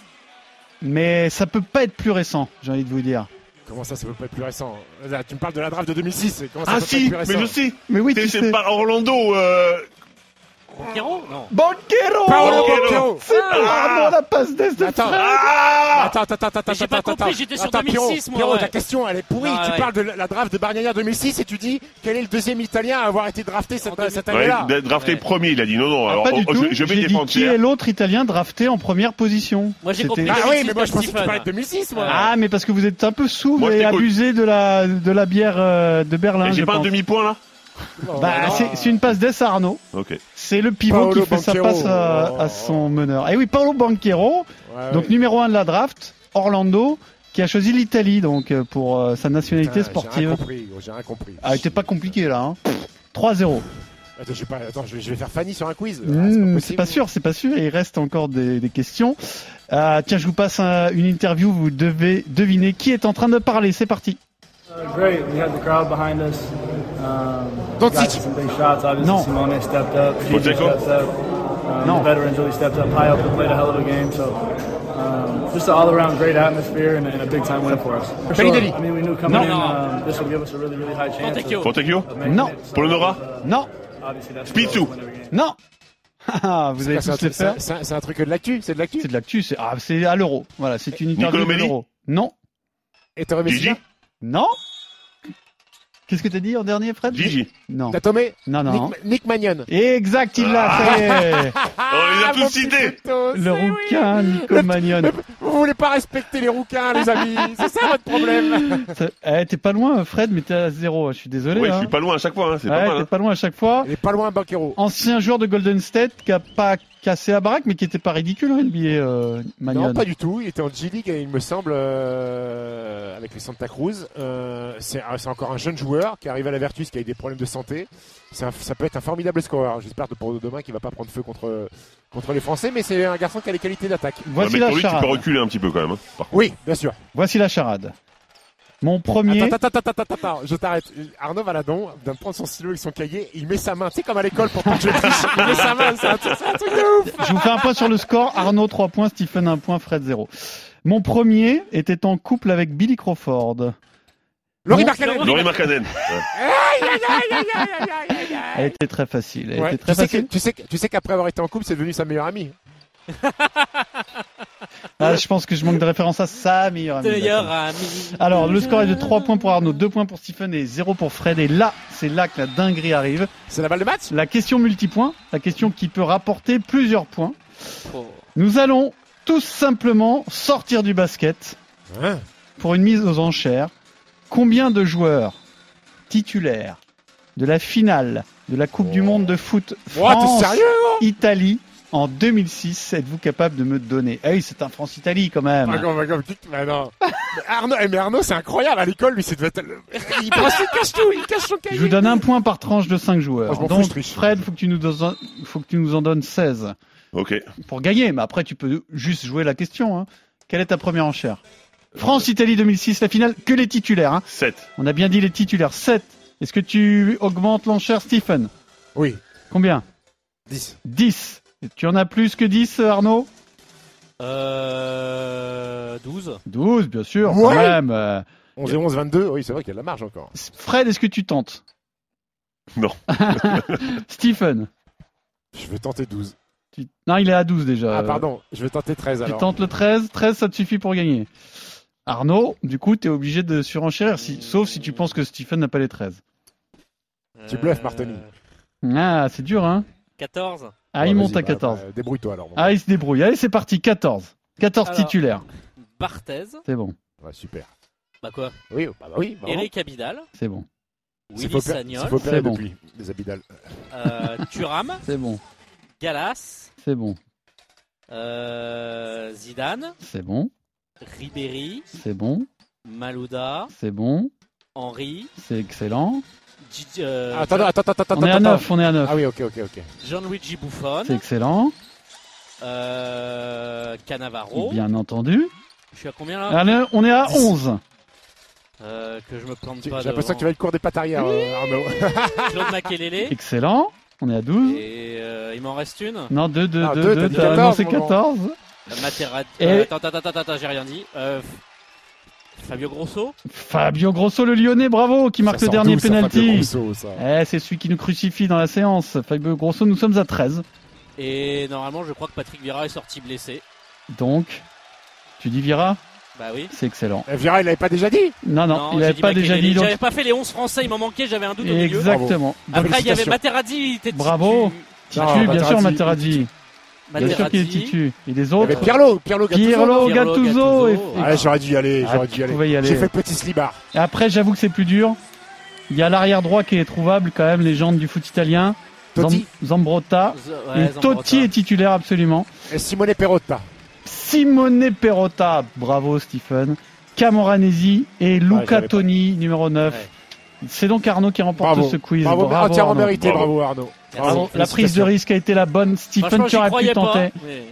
Mais ça peut pas être plus récent, j'ai envie de vous dire. Comment ça, ça peut pas être plus récent? Là, Tu me parles de la draft de 2006. Comment ça Ah peut pas si, être plus mais récent? je sais. Mais oui, C'est pas Orlando. Euh... Pierrot Non. Banquero Paolo Banchero. Banchero. C'est pas Arnaud, la passe d'Est de Attends. Fred. Attends, attends, attends, attends, j'ai pas attends, compris, attends. j'étais sur Attends, 2006, Pierrot, moi, Pierrot, ouais. ta question, elle est pourrie. Ah, tu ouais. parles de la draft de Bargnani 2006 et tu dis quel est le deuxième Italien à avoir été drafté cette, En cette Ouais, année-là drafté Ouais. premier, il a dit non, non. Ah, Alors, pas du oh, tout. je, je vais J'ai dit défendre qui est l'autre Italien drafté en première position. Moi, j'ai C'était- compris. Ah oui, 2006 mais moi je pensais que tu parlais de 2006, moi. Ah, mais parce que vous êtes un peu je et abusé de la de la bière euh, de Berlin. J'ai pas un demi-point là Bah, c'est c'est une passe d'Est à Arnaud. C'est le pivot Paolo qui fait sa passe à, à son meneur. Et oui, Paolo Banquero, Ouais, donc numéro 1 de la draft, Orlando, qui a choisi l'Italie donc euh, pour euh, sa nationalité Putain, J'ai sportive. rien compris, j'ai rien compris. Ah, c'était pas compliqué là. Hein. 3-0. Attends, j'ai pas- attends, je vais, je vais faire Fanny sur un quiz. Ah, Mmh, c'est pas sûr, c'est pas sûr. Il reste encore des, des questions. Euh, tiens, je vous passe un- une interview. Vous devez deviner qui est en train de parler. C'est parti. Uh, great. We had the crowd behind us. Um, Don't got teach. some big shots. Obviously, No. Simone stepped up. Gigi stepped up. Um, No. The veterans really stepped up. High played a hell of a game. So um, just an all-around great atmosphere and, and a big-time win for us. For sure. Bellinelli. I mean, we knew coming No. in um, this would give us a really, really high chance. Fontecchio. of- Fontecchio of making No. it. So, Polonora? uh, Non, non. *laughs* Ah, vous C'est un tous les truc- faire c'est un- c'est un truc de l'actu, c'est de l'actu. C'est de l'actu, c'est ah, c'est à l'euro. Voilà, c'est une interview Nicolas de l'euro. Non. Et Messina? Non Qu'est-ce que t'as dit en dernier, Fred? Gigi. Non. T'as Tomé Non, non. Nick, Nick Magnon. Exact, il l'a, ça y est. Oh, il a mon tous cité. Le rouquin, oui. Nico Le- Magnon. Vous voulez pas respecter les rouquins, les amis. *laughs* C'est ça votre problème. *laughs* Ça- Eh, t'es pas loin, Fred, mais t'es à zéro. Je suis désolé. Ouais, je hein. suis pas loin à chaque fois, hein, c'est Ouais, pas mal. t'es hein. pas loin à chaque fois. Il est pas loin, Banquero. Ancien joueur de Golden State qui a pas cassé la baraque, mais qui était pas ridicule, hein, NBA, euh, Magnon. Non, pas du tout. Il était en G-League, il me semble, euh, avec les Santa Cruz. Euh, c'est encore un jeune joueur qui arrive à la Virtus, qui a eu des problèmes de santé. Un- ça peut être un formidable scoreur. J'espère pour demain qu'il va pas prendre feu contre, contre les Français, mais c'est un garçon qui a les qualités d'attaque. Ouais, Voici mais la pour lui, tu peux reculer un petit peu quand même. hein, par contre. Oui, bien sûr. Voici la charade. Mon premier. Attends, attends, attends, attends, attends, je t'arrête. Arnaud Valadon vient de prendre son stylo avec son cahier, il met sa main, tu sais, comme à l'école pour que je triche. Il met sa main, c'est un, truc- un truc de ouf. Je vous fais un point sur le score. Arnaud 3 points, Stephen 1 point, Fred 0. Mon premier était en couple avec Billy Crawford. Laurie Markkanen. Laurie Markkanen. Ouais. Aïe, aïe, aïe, aïe, aïe, aïe, aïe, aïe. Elle était très facile. Elle Ouais, était très tu, sais que, facile. tu, sais tu sais qu'après avoir été en couple, c'est devenu sa meilleure amie. *laughs* Ah, je pense que je manque de référence à sa meilleure amie. Meilleur d'accord. ami. Alors, le score est de 3 points pour Arnaud, 2 points pour Stephen et 0 pour Fred. Et là, c'est là que la dinguerie arrive. C'est la balle de match? La question multipoint, la question qui peut rapporter plusieurs points. Oh. Nous allons tout simplement sortir du basket Hein? pour une mise aux enchères. Combien de joueurs titulaires de la finale de la Coupe du Monde de foot Oh, en 2006 êtes-vous capable de me donner? Ah oui, c'est un France-Italie quand même. Ah, comme- comme- mais non. Mais Arnaud, eh, mais Arnaud, c'est incroyable. À l'école, lui, c'est devait être... Il pense, cache tout, il cache son cahier. Je vous donne un point par tranche de 5 joueurs. Fous, Donc. Fred, faut que tu nous donnes, faut que tu nous en donnes 16 Ok. pour gagner. Mais après, tu peux juste jouer la question. hein. Quelle est ta première enchère? France-Italie 2006, la finale, que les titulaires. Hein. 7. On a bien dit les titulaires. 7. Est-ce que tu augmentes l'enchère, Stephen? Oui. Combien? 10. 10. Tu en as plus que 10, Arnaud Euh, 12. 12, bien sûr, Ouais. quand même. euh. 11 et 11, 22. Oui, c'est vrai qu'il y a de la marge encore. Fred, est-ce que tu tentes? Non. *laughs* Stephen Je veux tenter 12. tu- Non, il est à 12 déjà. Ah, pardon. Je vais tenter 13 Tu alors. tentes le 13, 13 ça te suffit pour gagner. Arnaud, du coup, tu es obligé de surenchérir, si, sauf si tu penses que Stephen n'a pas les 13. Tu bluffes, Martoni. Ah, c'est dur, hein 14. Ah, Ouais, il monte à bah, 14. bah, Débrouille-toi alors. bon. Ah, il se débrouille. Allez, c'est parti, 14. 14 Alors. titulaires. Barthez. C'est bon, Ouais, super. Bah quoi? Oui, bah, bah oui. Eric Abidal. c'est bon, C'est Willy Sagnol. c'est bon. depuis les Abidal. euh, Thuram. *laughs* c'est bon, Galas. c'est bon, euh, Zidane. c'est bon, Ribéry. c'est bon, Malouda. c'est bon, Henry. c'est excellent. Euh, Ah, attends, attends, attends, attends. On est à attends. 9, on est à 9. Ah oui, ok, ok, ok. Gianluigi Buffon. C'est excellent, Euh, Cannavaro. bien entendu. Je suis à combien là Allez, on est à 11. Euh, Que je me plante J'ai pas l'impression que tu vas être court des pattes arrière, euh, Arnaud. Claude Makelele. Excellent, on est à 12. Et euh, il m'en reste une. Non, 2, 2, Ah, 2, deux, 2, t'as dit t'as 14, annoncé mon grand. 14. Materazzi. Et- Euh, attends, attends, attends, attends, j'ai rien dit. Euh, Fabio Grosso. Fabio Grosso, le Lyonnais, bravo, qui marque Ça le dernier penalty. Grosso, ça Eh, c'est celui qui nous crucifie dans la séance. Fabio Grosso, nous sommes à 13. Et normalement, je crois que Patrick Vieira est sorti blessé. Donc, tu dis Vira Bah oui. C'est excellent. Eh, Vira, il l'avait pas déjà dit Non, non, il dit pas déjà dit. donc- J'avais pas fait les 11 français, il m'en manquait, j'avais un doute au milieu. Exactement. Après, il y avait. Materazzi, il était Bravo. Non, bien Materazzi, sûr, Materazzi. Bien sûr qu'il est. Titu. Et les autres avait Pirlo, Pirlo Gattuso. Pirlo, Gattuso. Gattuso. et- Ouais, Ah, j'aurais dû y aller, Ah, j'aurais dû y aller. aller. J'ai fait le petit slibard. Et après, j'avoue que c'est plus dur. Il y a l'arrière droit qui est trouvable quand même, légende du foot italien. Totti. Zam- Zambrotta. Z- ouais, Et Zambrotta. Totti est titulaire absolument. Et Simone Perotta. Simone Perotta, bravo Stephen. Camoranesi et Luca. Toni, numéro 9. Ouais. C'est donc Arnaud qui remporte Bravo. ce quiz. Bravo, entièrement Arnaud. mérité, Bravo. bravo Arnaud. Bravo. La prise de risque a été la bonne. Stephen, tu aurais pu tenter. mais-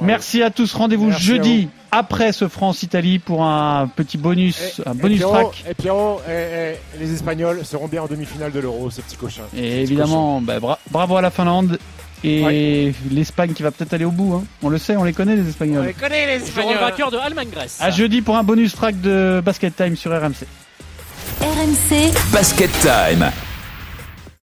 Merci à tous. Rendez-vous jeudi après ce France-Italie pour un petit bonus, un bonus Pierrot, track. Et Pierrot, et- et les Espagnols seront bien en demi-finale de l'Euro, ces petits cochins. Et évidemment, bah, bra- bravo à la Finlande et l'Espagne qui va peut-être aller au bout. hein. On le sait, on les connaît les On Espagnols. les connaît, les Espagnols. vainqueur de Allemagne-Grèce. À jeudi pour un bonus track de Basket Time sur RMC. RMC Basket Time.